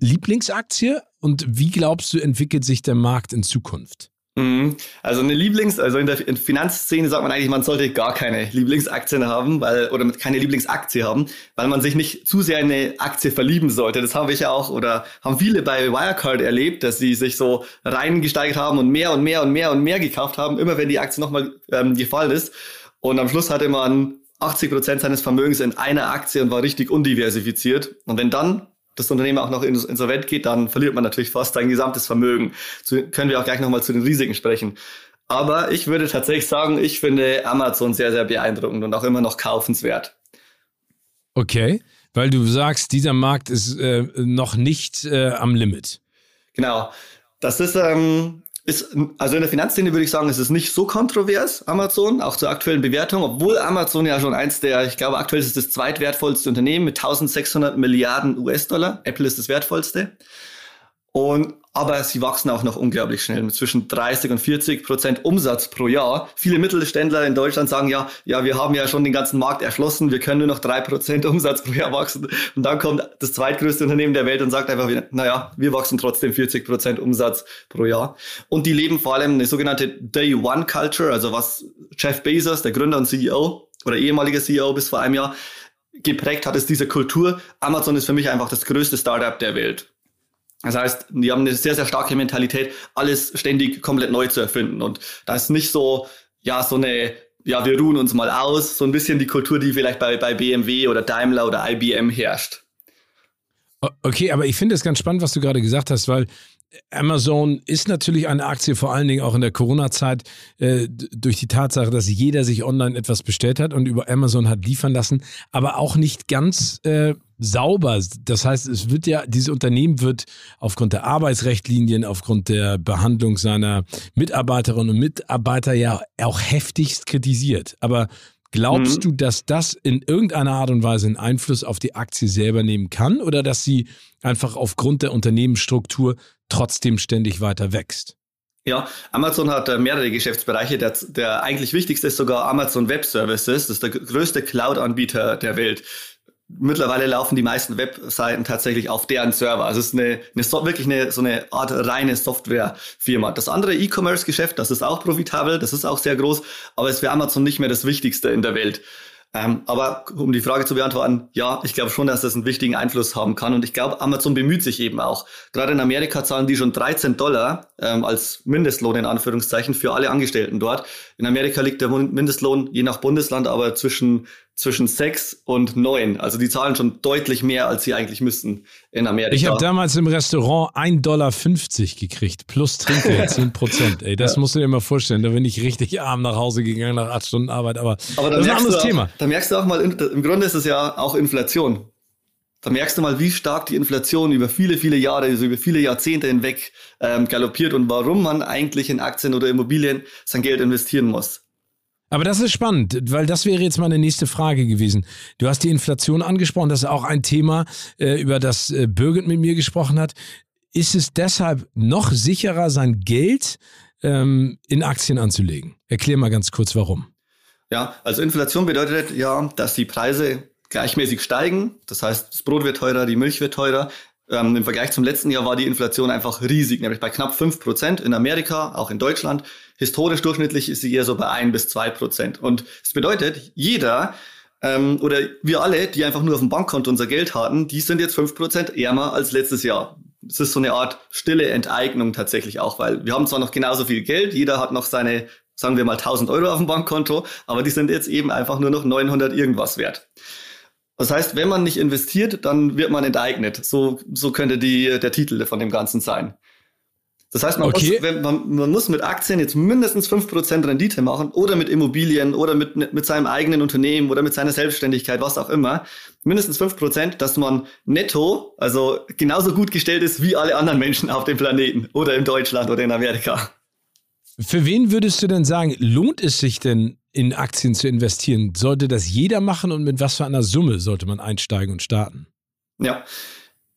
Lieblingsaktie und wie glaubst du, entwickelt sich der Markt in Zukunft? Mhm. Also eine Lieblings, also in der Finanzszene sagt man eigentlich, man sollte gar keine Lieblingsaktien haben, weil oder keine Lieblingsaktie haben, weil man sich nicht zu sehr in eine Aktie verlieben sollte. Das habe ich ja auch oder haben viele bei Wirecard erlebt, dass sie sich so reingesteigert haben und mehr und mehr und mehr und mehr gekauft haben, immer wenn die Aktie nochmal ähm, gefallen ist. Und am Schluss hatte man 80 Prozent seines Vermögens in einer Aktie und war richtig undiversifiziert. Und wenn dann das Unternehmen auch noch insolvent geht, dann verliert man natürlich fast sein gesamtes Vermögen. So können wir auch gleich nochmal zu den Risiken sprechen. Aber ich würde tatsächlich sagen, ich finde Amazon sehr, sehr beeindruckend und auch immer noch kaufenswert. Okay, weil du sagst, dieser Markt ist äh, noch nicht äh, am Limit. Genau. Das ist, ähm, ist, also in der Finanzszene würde ich sagen, ist es nicht so kontrovers, Amazon, auch zur aktuellen Bewertung, obwohl Amazon ja schon eins der, ich glaube, aktuell ist es das zweitwertvollste Unternehmen mit 1600 Milliarden US-Dollar. Apple ist das wertvollste. Und aber sie wachsen auch noch unglaublich schnell mit zwischen 30 und 40 Prozent Umsatz pro Jahr. Viele Mittelständler in Deutschland sagen ja, ja, wir haben ja schon den ganzen Markt erschlossen, wir können nur noch drei Prozent Umsatz pro Jahr wachsen. Und dann kommt das zweitgrößte Unternehmen der Welt und sagt einfach, naja, wir wachsen trotzdem 40 Prozent Umsatz pro Jahr. Und die leben vor allem eine sogenannte Day One Culture, also was Jeff Bezos, der Gründer und CEO oder ehemaliger CEO bis vor einem Jahr geprägt hat, ist diese Kultur. Amazon ist für mich einfach das größte Startup der Welt. Das heißt, die haben eine sehr, sehr starke Mentalität, alles ständig komplett neu zu erfinden. Und da ist nicht so, ja, so eine, ja, wir ruhen uns mal aus, so ein bisschen die Kultur, die vielleicht bei, bei BMW oder Daimler oder IBM herrscht. Okay, aber ich finde es ganz spannend, was du gerade gesagt hast, weil Amazon ist natürlich eine Aktie, vor allen Dingen auch in der Corona-Zeit, äh, durch die Tatsache, dass jeder sich online etwas bestellt hat und über Amazon hat liefern lassen, aber auch nicht ganz äh, sauber. Das heißt, es wird ja, dieses Unternehmen wird aufgrund der Arbeitsrechtlinien, aufgrund der Behandlung seiner Mitarbeiterinnen und Mitarbeiter ja auch heftigst kritisiert. Aber Glaubst mhm. du, dass das in irgendeiner Art und Weise einen Einfluss auf die Aktie selber nehmen kann oder dass sie einfach aufgrund der Unternehmensstruktur trotzdem ständig weiter wächst? Ja, Amazon hat äh, mehrere Geschäftsbereiche. Der, der eigentlich wichtigste ist sogar Amazon Web Services. Das ist der größte Cloud-Anbieter der Welt. Mittlerweile laufen die meisten Webseiten tatsächlich auf deren Server. Also es ist eine, eine wirklich eine, so eine Art reine Softwarefirma. Das andere E-Commerce-Geschäft, das ist auch profitabel, das ist auch sehr groß, aber es wäre Amazon nicht mehr das Wichtigste in der Welt. Ähm, aber um die Frage zu beantworten, ja, ich glaube schon, dass das einen wichtigen Einfluss haben kann. Und ich glaube, Amazon bemüht sich eben auch. Gerade in Amerika zahlen die schon 13 Dollar ähm, als Mindestlohn in Anführungszeichen für alle Angestellten dort. In Amerika liegt der Mindestlohn je nach Bundesland aber zwischen zwischen sechs und neun. Also die zahlen schon deutlich mehr, als sie eigentlich müssten in Amerika. Ich habe damals im Restaurant 1,50 Dollar gekriegt, plus Trinkgeld 10 Prozent. Ey, das ja. musst du dir mal vorstellen. Da bin ich richtig arm nach Hause gegangen nach acht Stunden Arbeit. Aber, aber das ist ein anderes auch, Thema. Da merkst du auch mal, im Grunde ist es ja auch Inflation. Da merkst du mal, wie stark die Inflation über viele, viele Jahre, also über viele Jahrzehnte hinweg ähm, galoppiert und warum man eigentlich in Aktien oder Immobilien sein Geld investieren muss. Aber das ist spannend, weil das wäre jetzt meine nächste Frage gewesen. Du hast die Inflation angesprochen, das ist auch ein Thema, äh, über das äh, Birgit mit mir gesprochen hat. Ist es deshalb noch sicherer, sein Geld ähm, in Aktien anzulegen? Erklär mal ganz kurz, warum. Ja, also Inflation bedeutet ja, dass die Preise gleichmäßig steigen. Das heißt, das Brot wird teurer, die Milch wird teurer. Ähm, Im Vergleich zum letzten Jahr war die Inflation einfach riesig, nämlich bei knapp fünf Prozent in Amerika, auch in Deutschland. Historisch durchschnittlich ist sie eher so bei ein bis zwei Prozent. Und es bedeutet, jeder ähm, oder wir alle, die einfach nur auf dem Bankkonto unser Geld hatten, die sind jetzt fünf Prozent ärmer als letztes Jahr. Es ist so eine Art stille Enteignung tatsächlich auch, weil wir haben zwar noch genauso viel Geld, jeder hat noch seine, sagen wir mal 1000 Euro auf dem Bankkonto, aber die sind jetzt eben einfach nur noch 900 irgendwas wert. Das heißt, wenn man nicht investiert, dann wird man enteignet. So, so könnte die, der Titel von dem Ganzen sein. Das heißt, man, okay. muss, man, man, muss mit Aktien jetzt mindestens fünf Prozent Rendite machen oder mit Immobilien oder mit, mit seinem eigenen Unternehmen oder mit seiner Selbstständigkeit, was auch immer. Mindestens fünf Prozent, dass man netto, also genauso gut gestellt ist wie alle anderen Menschen auf dem Planeten oder in Deutschland oder in Amerika. Für wen würdest du denn sagen, lohnt es sich denn in Aktien zu investieren? Sollte das jeder machen und mit was für einer Summe sollte man einsteigen und starten? Ja,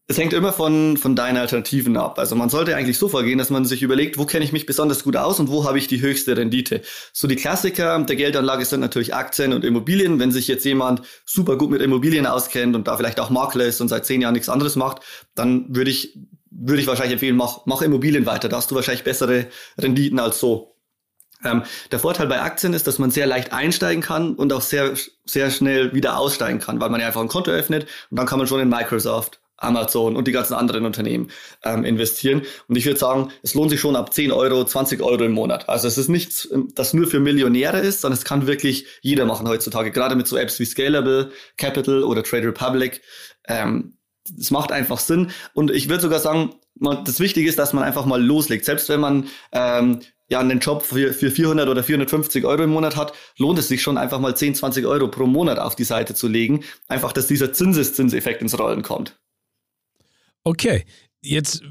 es hängt immer von, von deinen Alternativen ab. Also man sollte eigentlich so vorgehen, dass man sich überlegt, wo kenne ich mich besonders gut aus und wo habe ich die höchste Rendite. So die Klassiker der Geldanlage sind natürlich Aktien und Immobilien. Wenn sich jetzt jemand super gut mit Immobilien auskennt und da vielleicht auch Makler ist und seit zehn Jahren nichts anderes macht, dann würde ich, würde ich wahrscheinlich empfehlen, mach, mach Immobilien weiter. Da hast du wahrscheinlich bessere Renditen als so. Ähm, der Vorteil bei Aktien ist, dass man sehr leicht einsteigen kann und auch sehr, sehr schnell wieder aussteigen kann, weil man ja einfach ein Konto öffnet und dann kann man schon in Microsoft Amazon und die ganzen anderen Unternehmen ähm, investieren. Und ich würde sagen, es lohnt sich schon ab 10 Euro, 20 Euro im Monat. Also es ist nichts, ähm, das nur für Millionäre ist, sondern es kann wirklich jeder machen heutzutage, gerade mit so Apps wie Scalable, Capital oder Trade Republic. Ähm, es macht einfach Sinn. Und ich würde sogar sagen, man, das Wichtige ist, dass man einfach mal loslegt. Selbst wenn man ähm, ja einen Job für, für 400 oder 450 Euro im Monat hat, lohnt es sich schon einfach mal 10, 20 Euro pro Monat auf die Seite zu legen. Einfach, dass dieser Zinseszinseffekt ins Rollen kommt. Okay, jetzt,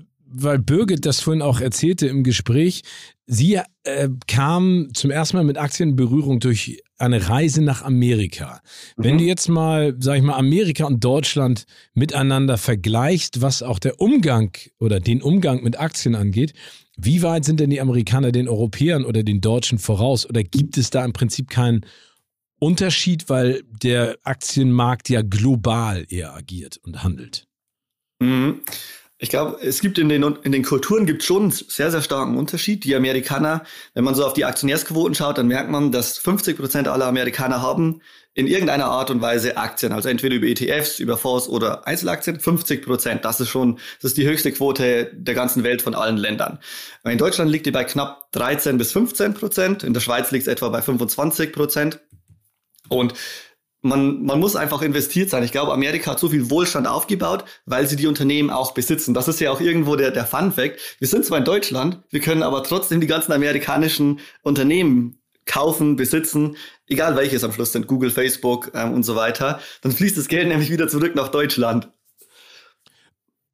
weil Birgit das vorhin auch erzählte im Gespräch, sie äh, kam zum ersten Mal mit Aktien in Berührung durch eine Reise nach Amerika. Mhm. Wenn du jetzt mal, sag ich mal, Amerika und Deutschland miteinander vergleichst, was auch der Umgang oder den Umgang mit Aktien angeht, wie weit sind denn die Amerikaner den Europäern oder den Deutschen voraus? Oder gibt es da im Prinzip keinen Unterschied, weil der Aktienmarkt ja global eher agiert und handelt? Mhm. Ich glaube, es gibt in den, in den Kulturen gibt schon einen sehr, sehr starken Unterschied. Die Amerikaner, wenn man so auf die Aktionärsquoten schaut, dann merkt man, dass 50 Prozent aller Amerikaner haben in irgendeiner Art und Weise Aktien. Also entweder über ETFs, über Fonds oder Einzelaktien. 50 Prozent. Das ist schon, das ist die höchste Quote der ganzen Welt von allen Ländern. In Deutschland liegt die bei knapp 13 bis 15 Prozent. In der Schweiz liegt es etwa bei 25 Prozent. Und man, man muss einfach investiert sein. Ich glaube, Amerika hat so viel Wohlstand aufgebaut, weil sie die Unternehmen auch besitzen. Das ist ja auch irgendwo der, der Fun Fact. Wir sind zwar in Deutschland, wir können aber trotzdem die ganzen amerikanischen Unternehmen kaufen, besitzen, egal welches am Schluss sind, Google, Facebook ähm, und so weiter. Dann fließt das Geld nämlich wieder zurück nach Deutschland.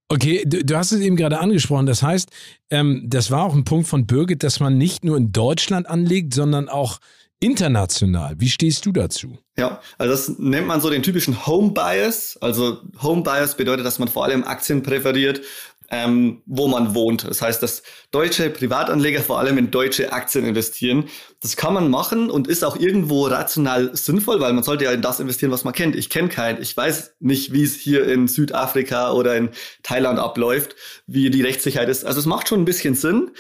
Okay, du, du, hast es eben gerade angesprochen. Das heißt, ähm, das war auch ein Punkt von Birgit, dass man nicht nur in Deutschland anlegt, sondern auch international. Wie stehst du dazu? Ja, also das nennt man so den typischen Home Bias. Also Home Bias bedeutet, dass man vor allem Aktien präferiert, ähm, wo man wohnt. Das heißt, dass deutsche Privatanleger vor allem in deutsche Aktien investieren. Das kann man machen und ist auch irgendwo rational sinnvoll, weil man sollte ja in das investieren, was man kennt. Ich kenne keinen. Ich weiß nicht, wie es hier in Südafrika oder in Thailand abläuft, wie die Rechtssicherheit ist. Also es macht schon ein bisschen Sinn.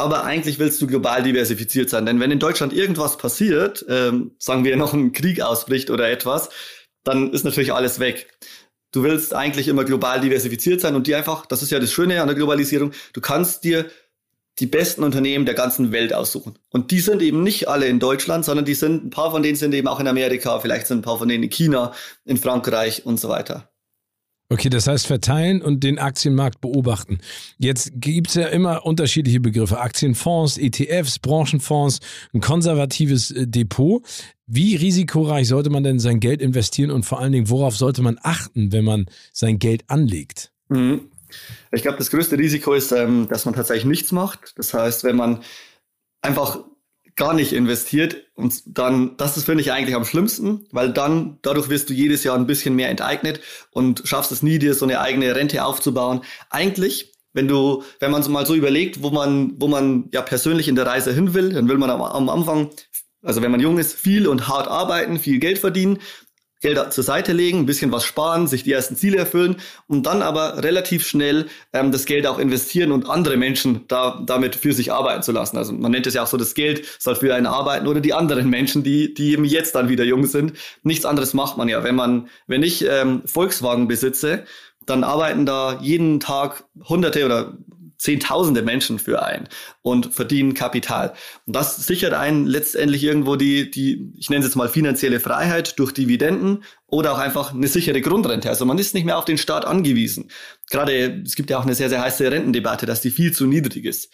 Aber eigentlich willst du global diversifiziert sein. Denn wenn in Deutschland irgendwas passiert, ähm, sagen wir noch ein Krieg ausbricht oder etwas, dann ist natürlich alles weg. Du willst eigentlich immer global diversifiziert sein und die einfach, das ist ja das Schöne an der Globalisierung, du kannst dir die besten Unternehmen der ganzen Welt aussuchen. Und die sind eben nicht alle in Deutschland, sondern die sind, ein paar von denen sind eben auch in Amerika, vielleicht sind ein paar von denen in China, in Frankreich und so weiter. Okay, das heißt verteilen und den Aktienmarkt beobachten. Jetzt gibt's ja immer unterschiedliche Begriffe. Aktienfonds, ETFs, Branchenfonds, ein konservatives äh, Depot. Wie risikoreich sollte man denn sein Geld investieren und vor allen Dingen, worauf sollte man achten, wenn man sein Geld anlegt? Mhm. Ich glaube, das größte Risiko ist, ähm, dass man tatsächlich nichts macht. Das heißt, wenn man einfach gar nicht investiert und dann, das ist, finde ich, eigentlich am schlimmsten, weil dann, dadurch wirst du jedes Jahr ein bisschen mehr enteignet und schaffst es nie, dir so eine eigene Rente aufzubauen. Eigentlich, wenn du, wenn man so mal so überlegt, wo man, wo man ja persönlich in der Reise hin will, dann will man am, am Anfang also wenn man jung ist, viel und hart arbeiten, viel Geld verdienen Geld zur Seite legen, ein bisschen was sparen, sich die ersten Ziele erfüllen und dann aber relativ schnell ähm, das Geld auch investieren und andere Menschen da, damit für sich arbeiten zu lassen. Also man nennt es ja auch so, das Geld soll für einen arbeiten oder die anderen Menschen, die, die eben jetzt dann wieder jung sind. Nichts anderes macht man ja. Wenn man, wenn ich ähm, Volkswagen besitze, dann arbeiten da jeden Tag Hunderte oder Zehntausende Menschen für ein und verdienen Kapital. Und das sichert einen letztendlich irgendwo die, die, ich nenne es jetzt mal finanzielle Freiheit durch Dividenden oder auch einfach eine sichere Grundrente. Also man ist nicht mehr auf den Staat angewiesen. Gerade, es gibt ja auch eine sehr, sehr heiße Rentendebatte, dass die viel zu niedrig ist.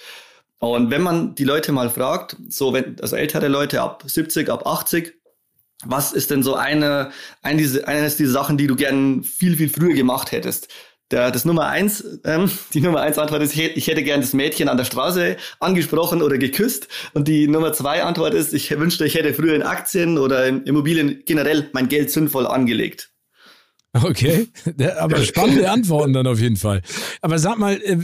Und wenn man die Leute mal fragt, so wenn, also ältere Leute ab 70, ab 80, was ist denn so eine, eine eines dieser Sachen, die du gern viel, viel früher gemacht hättest? Der, das Nummer eins, ähm, die Nummer eins Antwort ist, ich hätte gern das Mädchen an der Straße angesprochen oder geküsst. Und die Nummer zwei Antwort ist, ich wünschte, ich hätte früher in Aktien oder in Immobilien generell mein Geld sinnvoll angelegt. Okay, aber spannende Antworten dann auf jeden Fall. Aber sag mal, äh,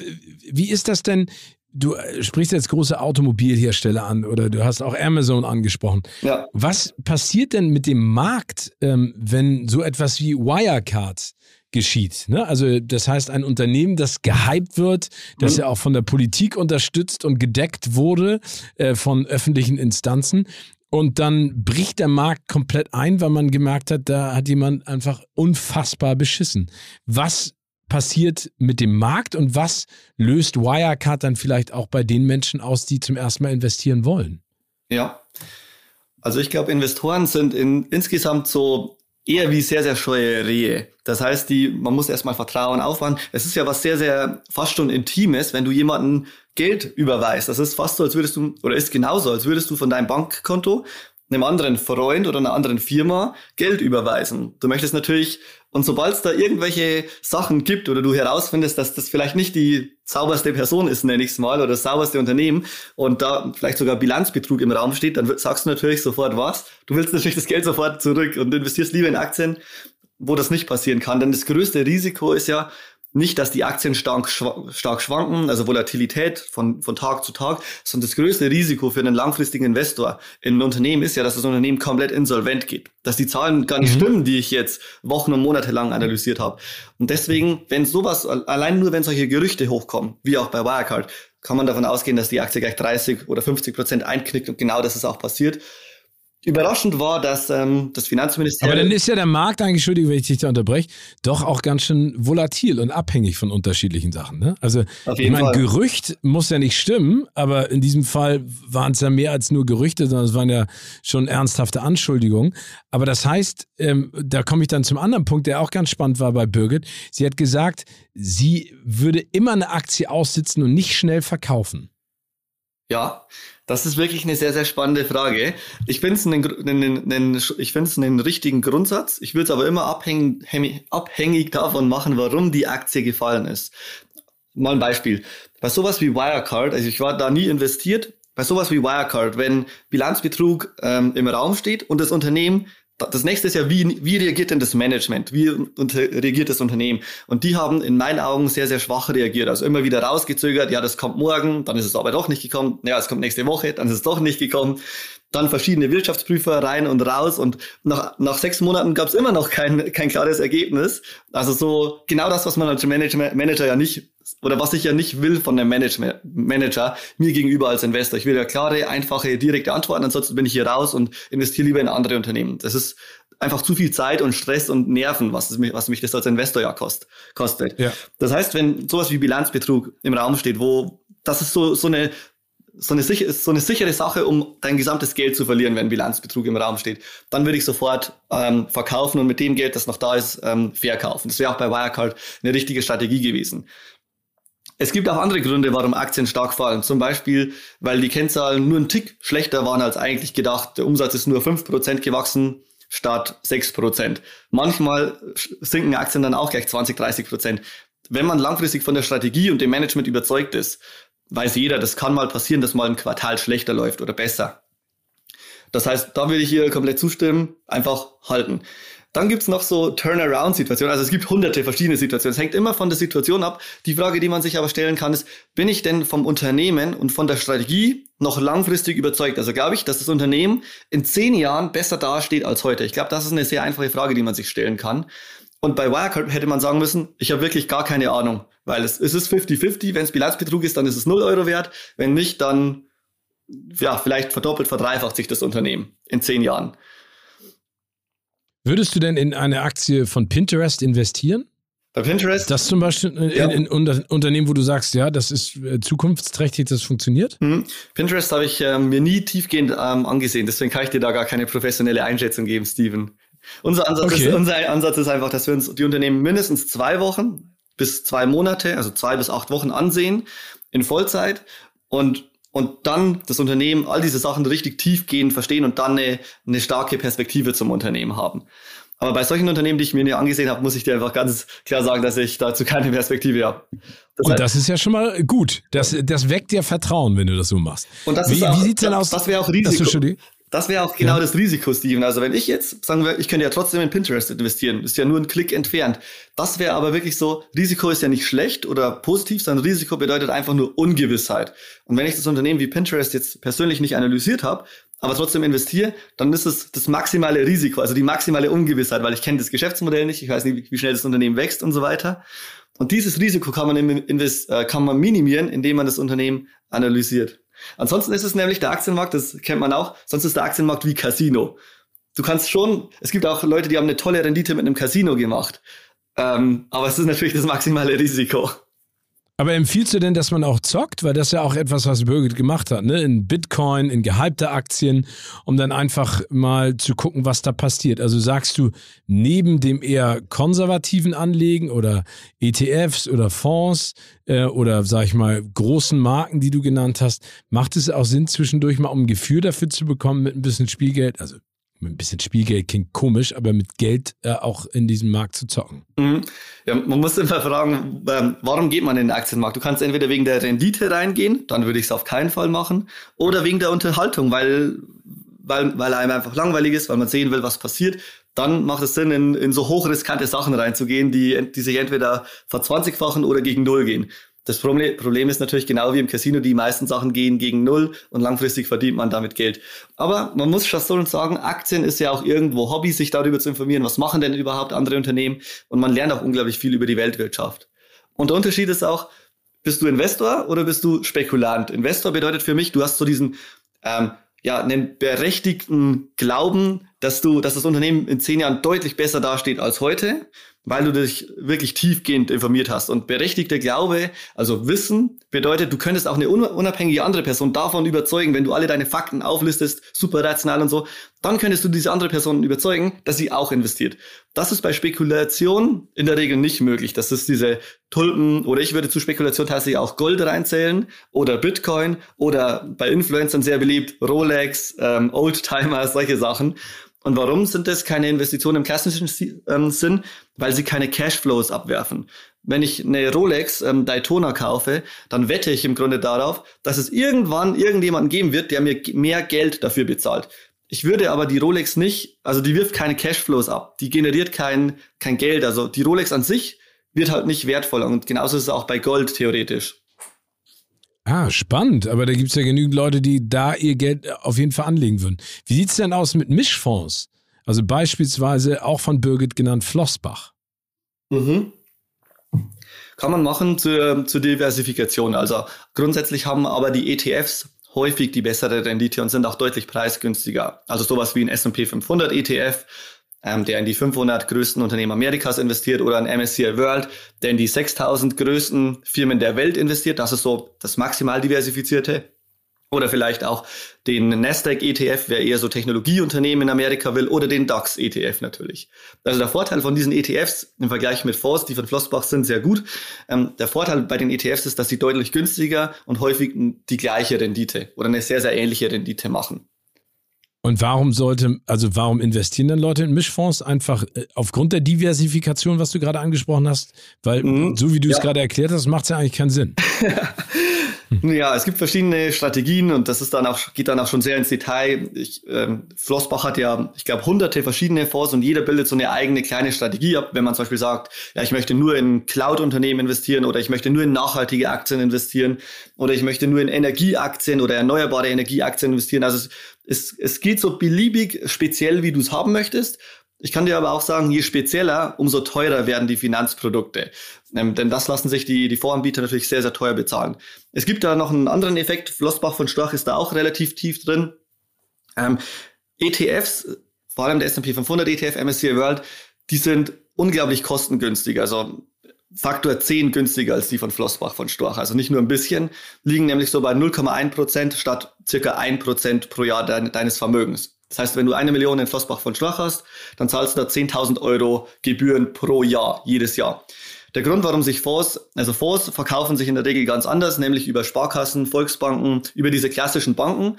wie ist das denn? Du äh, sprichst jetzt große Automobilhersteller an oder du hast auch Amazon angesprochen. Ja. Was passiert denn mit dem Markt, ähm, wenn so etwas wie Wirecard geschieht. Ne? Also das heißt, ein Unternehmen, das gehypt wird, das mhm. ja auch von der Politik unterstützt und gedeckt wurde äh, von öffentlichen Instanzen. Und dann bricht der Markt komplett ein, weil man gemerkt hat, da hat jemand einfach unfassbar beschissen. Was passiert mit dem Markt und was löst Wirecard dann vielleicht auch bei den Menschen aus, die zum ersten Mal investieren wollen? Ja, also ich glaube, Investoren sind in, insgesamt so eher wie sehr, sehr scheue Rehe. Das heißt, die, man muss erstmal Vertrauen aufbauen. Es ist ja was sehr, sehr fast schon Intimes, wenn du jemanden Geld überweist. Das ist fast so, als würdest du, oder ist genauso, als würdest du von deinem Bankkonto einem anderen Freund oder einer anderen Firma Geld überweisen. Du möchtest natürlich, und sobald es da irgendwelche Sachen gibt oder du herausfindest, dass das vielleicht nicht die sauberste Person ist, nenne ich es mal, oder das sauberste Unternehmen und da vielleicht sogar Bilanzbetrug im Raum steht, dann sagst du natürlich sofort was. Du willst natürlich das Geld sofort zurück und investierst lieber in Aktien, wo das nicht passieren kann. Denn das größte Risiko ist ja, nicht, dass die Aktien stark, stark schwanken, also Volatilität von, von Tag zu Tag, sondern das größte Risiko für einen langfristigen Investor in ein Unternehmen ist ja, dass das Unternehmen komplett insolvent geht. Dass die Zahlen gar nicht mhm. stimmen, die ich jetzt Wochen und Monate lang analysiert habe. Und deswegen, wenn sowas, allein nur wenn solche Gerüchte hochkommen, wie auch bei Wirecard, kann man davon ausgehen, dass die Aktie gleich 30 oder 50 Prozent einknickt und genau das ist auch passiert. Überraschend war, dass ähm, das Finanzministerium. Aber dann ist ja der Markt eigentlich, Entschuldigung, wenn ich dich da unterbreche, doch auch ganz schön volatil und abhängig von unterschiedlichen Sachen. Ne? Also, ich meine, Gerücht muss ja nicht stimmen, aber in diesem Fall waren es ja mehr als nur Gerüchte, sondern es waren ja schon ernsthafte Anschuldigungen. Aber das heißt, ähm, da komme ich dann zum anderen Punkt, der auch ganz spannend war bei Birgit. Sie hat gesagt, sie würde immer eine Aktie aussitzen und nicht schnell verkaufen. Ja, das ist wirklich eine sehr, sehr spannende Frage. Ich finde es einen, einen, richtigen Grundsatz. Ich würde es aber immer abhängig, abhängig davon machen, warum die Aktie gefallen ist. Mal ein Beispiel. Bei sowas wie Wirecard, also ich war da nie investiert, bei sowas wie Wirecard, wenn Bilanzbetrug ähm, im Raum steht und das Unternehmen das nächste ist ja, wie, wie reagiert denn das Management? Wie reagiert das Unternehmen? Und die haben in meinen Augen sehr, sehr schwach reagiert. Also immer wieder rausgezögert, ja, das kommt morgen, dann ist es aber doch nicht gekommen. Ja, es kommt nächste Woche, dann ist es doch nicht gekommen. Dann verschiedene Wirtschaftsprüfer rein und raus und nach, nach sechs Monaten gab es immer noch kein, kein klares Ergebnis. Also so genau das, was man als Manager, Manager ja nicht oder was ich ja nicht will von einem Management, Manager mir gegenüber als Investor. Ich will ja klare, einfache, direkte Antworten, ansonsten bin ich hier raus und investiere lieber in andere Unternehmen. Das ist einfach zu viel Zeit und Stress und Nerven, was, mich, was mich das als Investor ja kost, kostet. Ja. Das heißt, wenn sowas wie Bilanzbetrug im Raum steht, wo das ist so, so eine so eine, so eine sichere Sache, um dein gesamtes Geld zu verlieren, wenn Bilanzbetrug im Raum steht. Dann würde ich sofort ähm, verkaufen und mit dem Geld, das noch da ist, ähm, verkaufen. Das wäre auch bei Wirecard eine richtige Strategie gewesen. Es gibt auch andere Gründe, warum Aktien stark fallen. Zum Beispiel, weil die Kennzahlen nur ein Tick schlechter waren als eigentlich gedacht. Der Umsatz ist nur 5% gewachsen statt 6%. Manchmal sinken Aktien dann auch gleich 20, 30%. Wenn man langfristig von der Strategie und dem Management überzeugt ist, weiß jeder, das kann mal passieren, dass mal ein Quartal schlechter läuft oder besser. Das heißt, da würde ich hier komplett zustimmen, einfach halten. Dann gibt's noch so Turnaround-Situationen. Also es gibt hunderte verschiedene Situationen. Es hängt immer von der Situation ab. Die Frage, die man sich aber stellen kann, ist, bin ich denn vom Unternehmen und von der Strategie noch langfristig überzeugt? Also glaube ich, dass das Unternehmen in zehn Jahren besser dasteht als heute? Ich glaube, das ist eine sehr einfache Frage, die man sich stellen kann. Und bei Wirecard hätte man sagen müssen, ich habe wirklich gar keine Ahnung, weil es, es ist 50-50. Wenn es Bilanzbetrug ist, dann ist es 0 Euro wert. Wenn nicht, dann ja, vielleicht verdoppelt, verdreifacht sich das Unternehmen in zehn Jahren. Würdest du denn in eine Aktie von Pinterest investieren? Bei Pinterest? Das zum Beispiel in, ja. in, in Unternehmen, wo du sagst, ja, das ist äh, zukunftsträchtig, das funktioniert? Mhm. Pinterest habe ich ähm, mir nie tiefgehend ähm, angesehen, deswegen kann ich dir da gar keine professionelle Einschätzung geben, Steven. Unser Ansatz, okay. ist, unser Ansatz ist einfach, dass wir uns die Unternehmen mindestens zwei Wochen bis zwei Monate, also zwei bis acht Wochen ansehen in Vollzeit und und dann das Unternehmen, all diese Sachen richtig tiefgehend verstehen und dann eine, eine starke Perspektive zum Unternehmen haben. Aber bei solchen Unternehmen, die ich mir nie angesehen habe, muss ich dir einfach ganz klar sagen, dass ich dazu keine Perspektive habe. Das und heißt, das ist ja schon mal gut. Das, das weckt dir Vertrauen, wenn du das so machst. Und das wie, ist auch, wie sieht's denn aus? Das wäre auch Risiko. Das wäre auch genau ja. das Risiko, Steven. Also wenn ich jetzt, sagen wir, ich könnte ja trotzdem in Pinterest investieren, ist ja nur ein Klick entfernt. Das wäre aber wirklich so, Risiko ist ja nicht schlecht oder positiv, sondern Risiko bedeutet einfach nur Ungewissheit. Und wenn ich das Unternehmen wie Pinterest jetzt persönlich nicht analysiert habe, aber trotzdem investiere, dann ist es das maximale Risiko, also die maximale Ungewissheit, weil ich kenne das Geschäftsmodell nicht, ich weiß nicht, wie schnell das Unternehmen wächst und so weiter. Und dieses Risiko kann man, invest, äh, kann man minimieren, indem man das Unternehmen analysiert. Ansonsten ist es nämlich der Aktienmarkt, das kennt man auch, sonst ist der Aktienmarkt wie Casino. Du kannst schon, es gibt auch Leute, die haben eine tolle Rendite mit einem Casino gemacht. Ähm, aber es ist natürlich das maximale Risiko. Aber empfiehlst du denn, dass man auch zockt? Weil das ja auch etwas, was Birgit gemacht hat, ne? In Bitcoin, in gehypte Aktien, um dann einfach mal zu gucken, was da passiert. Also sagst du, neben dem eher konservativen Anlegen oder ETFs oder Fonds äh, oder sag ich mal großen Marken, die du genannt hast, macht es auch Sinn, zwischendurch mal um ein Gefühl dafür zu bekommen mit ein bisschen Spielgeld? Also ein bisschen Spielgeld klingt komisch, aber mit Geld äh, auch in diesem Markt zu zocken. Mhm. Ja, man muss immer fragen, ähm, warum geht man in den Aktienmarkt? Du kannst entweder wegen der Rendite reingehen, dann würde ich es auf keinen Fall machen, oder wegen der Unterhaltung, weil, weil, weil einem einfach langweilig ist, weil man sehen will, was passiert. Dann macht es Sinn, in, in so hochriskante Sachen reinzugehen, die, die sich entweder verzwanzigfachen oder gegen Null gehen. Das Problem ist natürlich genau wie im Casino, die meisten Sachen gehen gegen Null und langfristig verdient man damit Geld. Aber man muss schon so sagen, Aktien ist ja auch irgendwo Hobby, sich darüber zu informieren, was machen denn überhaupt andere Unternehmen und man lernt auch unglaublich viel über die Weltwirtschaft. Und der Unterschied ist auch, bist du Investor oder bist du Spekulant? Investor bedeutet für mich, du hast so diesen ähm, ja, einen berechtigten Glauben, dass du, dass das Unternehmen in zehn Jahren deutlich besser dasteht als heute weil du dich wirklich tiefgehend informiert hast. Und berechtigter Glaube, also Wissen, bedeutet, du könntest auch eine unabhängige andere Person davon überzeugen, wenn du alle deine Fakten auflistest, super rational und so, dann könntest du diese andere Person überzeugen, dass sie auch investiert. Das ist bei Spekulation in der Regel nicht möglich. Das ist diese Tulpen oder ich würde zu Spekulation tatsächlich auch Gold reinzählen oder Bitcoin oder bei Influencern sehr beliebt Rolex, ähm, Oldtimer, solche Sachen. Und warum sind das keine Investitionen im klassischen ähm, Sinn? Weil sie keine Cashflows abwerfen. Wenn ich eine Rolex ähm, Daytona kaufe, dann wette ich im Grunde darauf, dass es irgendwann irgendjemanden geben wird, der mir mehr Geld dafür bezahlt. Ich würde aber die Rolex nicht, also die wirft keine Cashflows ab, die generiert kein, kein Geld. Also die Rolex an sich wird halt nicht wertvoller. Und genauso ist es auch bei Gold theoretisch. Ah, spannend. Aber da gibt es ja genügend Leute, die da ihr Geld auf jeden Fall anlegen würden. Wie sieht es denn aus mit Mischfonds? Also beispielsweise auch von Birgit genannt Flossbach. Mhm. Kann man machen zur, zur Diversifikation. Also grundsätzlich haben aber die ETFs häufig die bessere Rendite und sind auch deutlich preisgünstiger. Also sowas wie ein S&P 500 ETF, ähm, der in die 500 größten Unternehmen Amerikas investiert oder ein MSCI World, der in die 6000 größten Firmen der Welt investiert. Das ist so das maximal diversifizierte. Oder vielleicht auch den Nasdaq ETF, wer eher so Technologieunternehmen in Amerika will, oder den DAX ETF natürlich. Also der Vorteil von diesen ETFs im Vergleich mit Fonds, die von Flossbach sind, sehr gut. Ähm, der Vorteil bei den ETFs ist, dass sie deutlich günstiger und häufig die gleiche Rendite oder eine sehr, sehr ähnliche Rendite machen. Und warum sollte, also warum investieren dann Leute in Mischfonds? Einfach äh, aufgrund der Diversifikation, was du gerade angesprochen hast? Weil, mhm, so wie du ja. es gerade erklärt hast, macht es ja eigentlich keinen Sinn. Ja, es gibt verschiedene Strategien und das ist dann auch, geht dann auch schon sehr ins Detail. Ich, ähm, Flossbach hat ja, ich glaube, hunderte verschiedene Fonds und jeder bildet so eine eigene kleine Strategie ab. Wenn man zum Beispiel sagt, ja, ich möchte nur in Cloud-Unternehmen investieren oder ich möchte nur in nachhaltige Aktien investieren oder ich möchte nur in Energieaktien oder erneuerbare Energieaktien investieren. Also es, es, geht so beliebig speziell, wie du es haben möchtest. Ich kann dir aber auch sagen, je spezieller, umso teurer werden die Finanzprodukte. Ähm, denn das lassen sich die, die Voranbieter natürlich sehr, sehr teuer bezahlen. Es gibt da noch einen anderen Effekt. Flossbach von Storch ist da auch relativ tief drin. Ähm, ETFs, vor allem der S&P 500 ETF, MSCI World, die sind unglaublich kostengünstig. Also Faktor 10 günstiger als die von Flossbach von Storch. Also nicht nur ein bisschen, liegen nämlich so bei 0,1 Prozent statt circa 1 Prozent pro Jahr de deines Vermögens. Das heißt, wenn du eine Million in Flossbach von Storch hast, dann zahlst du da 10.000 Euro Gebühren pro Jahr, jedes Jahr. Der Grund, warum sich Fonds, also Fonds verkaufen sich in der Regel ganz anders, nämlich über Sparkassen, Volksbanken, über diese klassischen Banken.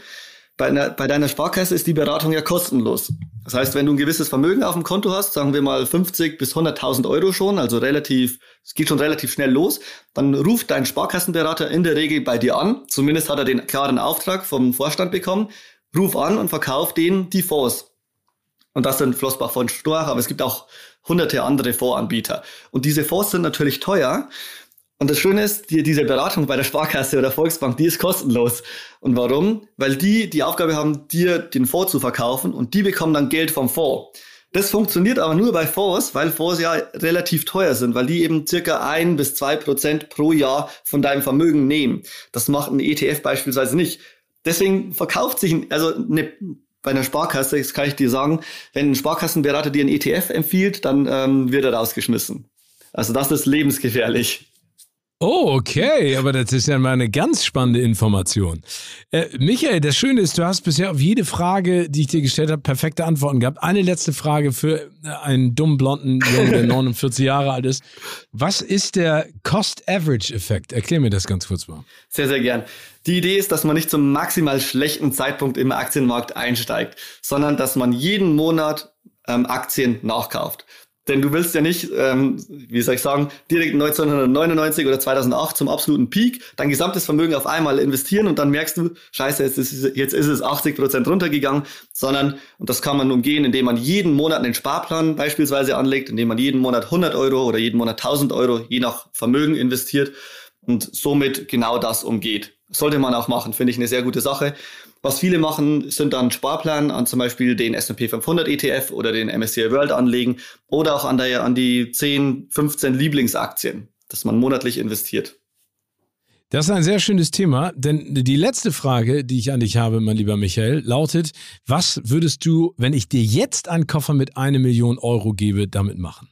Bei, einer, bei deiner Sparkasse ist die Beratung ja kostenlos. Das heißt, wenn du ein gewisses Vermögen auf dem Konto hast, sagen wir mal 50 bis 100.000 Euro schon, also relativ, es geht schon relativ schnell los, dann ruft dein Sparkassenberater in der Regel bei dir an. Zumindest hat er den klaren Auftrag vom Vorstand bekommen ruf an und verkauf denen die Fonds. Und das sind Flossbach von Storch, aber es gibt auch hunderte andere Fondsanbieter. Und diese Fonds sind natürlich teuer. Und das Schöne ist, die, diese Beratung bei der Sparkasse oder Volksbank, die ist kostenlos. Und warum? Weil die die Aufgabe haben, dir den Fonds zu verkaufen und die bekommen dann Geld vom Fonds. Das funktioniert aber nur bei Fonds, weil Fonds ja relativ teuer sind, weil die eben circa ein bis zwei Prozent pro Jahr von deinem Vermögen nehmen. Das macht ein ETF beispielsweise nicht. Deswegen verkauft sich, also eine, bei einer Sparkasse, das kann ich dir sagen, wenn ein Sparkassenberater dir einen ETF empfiehlt, dann ähm, wird er rausgeschmissen. Also das ist lebensgefährlich. Oh, okay, aber das ist ja mal eine ganz spannende Information. Äh, Michael, das Schöne ist, du hast bisher auf jede Frage, die ich dir gestellt habe, perfekte Antworten gehabt. Eine letzte Frage für äh, einen dummen blonden Jungen, der 49 Jahre alt ist. Was ist der Cost-Average-Effekt? Erklär mir das ganz kurz mal. Sehr, sehr gern. Die Idee ist, dass man nicht zum maximal schlechten Zeitpunkt im Aktienmarkt einsteigt, sondern dass man jeden Monat ähm, Aktien nachkauft. Denn du willst ja nicht, ähm, wie soll ich sagen, direkt 1999 oder 2008 zum absoluten Peak dein gesamtes Vermögen auf einmal investieren und dann merkst du, scheiße, jetzt ist, es, jetzt ist es 80 Prozent runtergegangen, sondern, und das kann man umgehen, indem man jeden Monat einen Sparplan beispielsweise anlegt, indem man jeden Monat 100 Euro oder jeden Monat 1000 Euro, je nach Vermögen investiert und somit genau das umgeht. Sollte man auch machen, finde ich eine sehr gute Sache. Was viele machen, sind dann Sparplan an zum Beispiel den S&P 500 ETF oder den MSCI World anlegen oder auch an, der, an die 10, 15 Lieblingsaktien, dass man monatlich investiert. Das ist ein sehr schönes Thema, denn die letzte Frage, die ich an dich habe, mein lieber Michael, lautet, was würdest du, wenn ich dir jetzt einen Koffer mit einer Million Euro gebe, damit machen?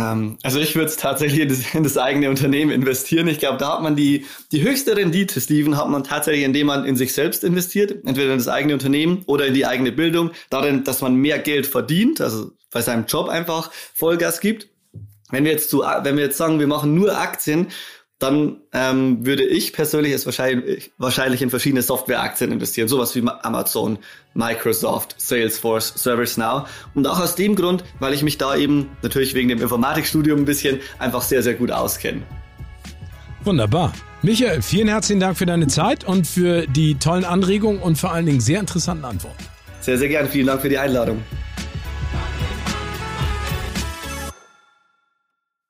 Ähm, also ich würde es tatsächlich in das, eigene Unternehmen investieren. Ich glaube, da hat man die, die höchste Rendite, Steven, hat man tatsächlich, indem man in sich selbst investiert, entweder in das eigene Unternehmen oder in die eigene Bildung, darin, dass man mehr Geld verdient, also bei seinem Job einfach Vollgas gibt. Wenn wir jetzt zu, wenn wir jetzt sagen, wir machen nur Aktien dann ähm, würde ich persönlich es wahrscheinlich, wahrscheinlich in verschiedene Softwareaktien investieren, sowas wie Amazon, Microsoft, Salesforce, ServiceNow. Und auch aus dem Grund, weil ich mich da eben natürlich wegen dem Informatikstudium ein bisschen einfach sehr, sehr gut auskenne. Wunderbar. Michael, vielen herzlichen Dank für deine Zeit und für die tollen Anregungen und vor allen Dingen sehr interessanten Antworten. Sehr, sehr gerne. Vielen Dank für die Einladung.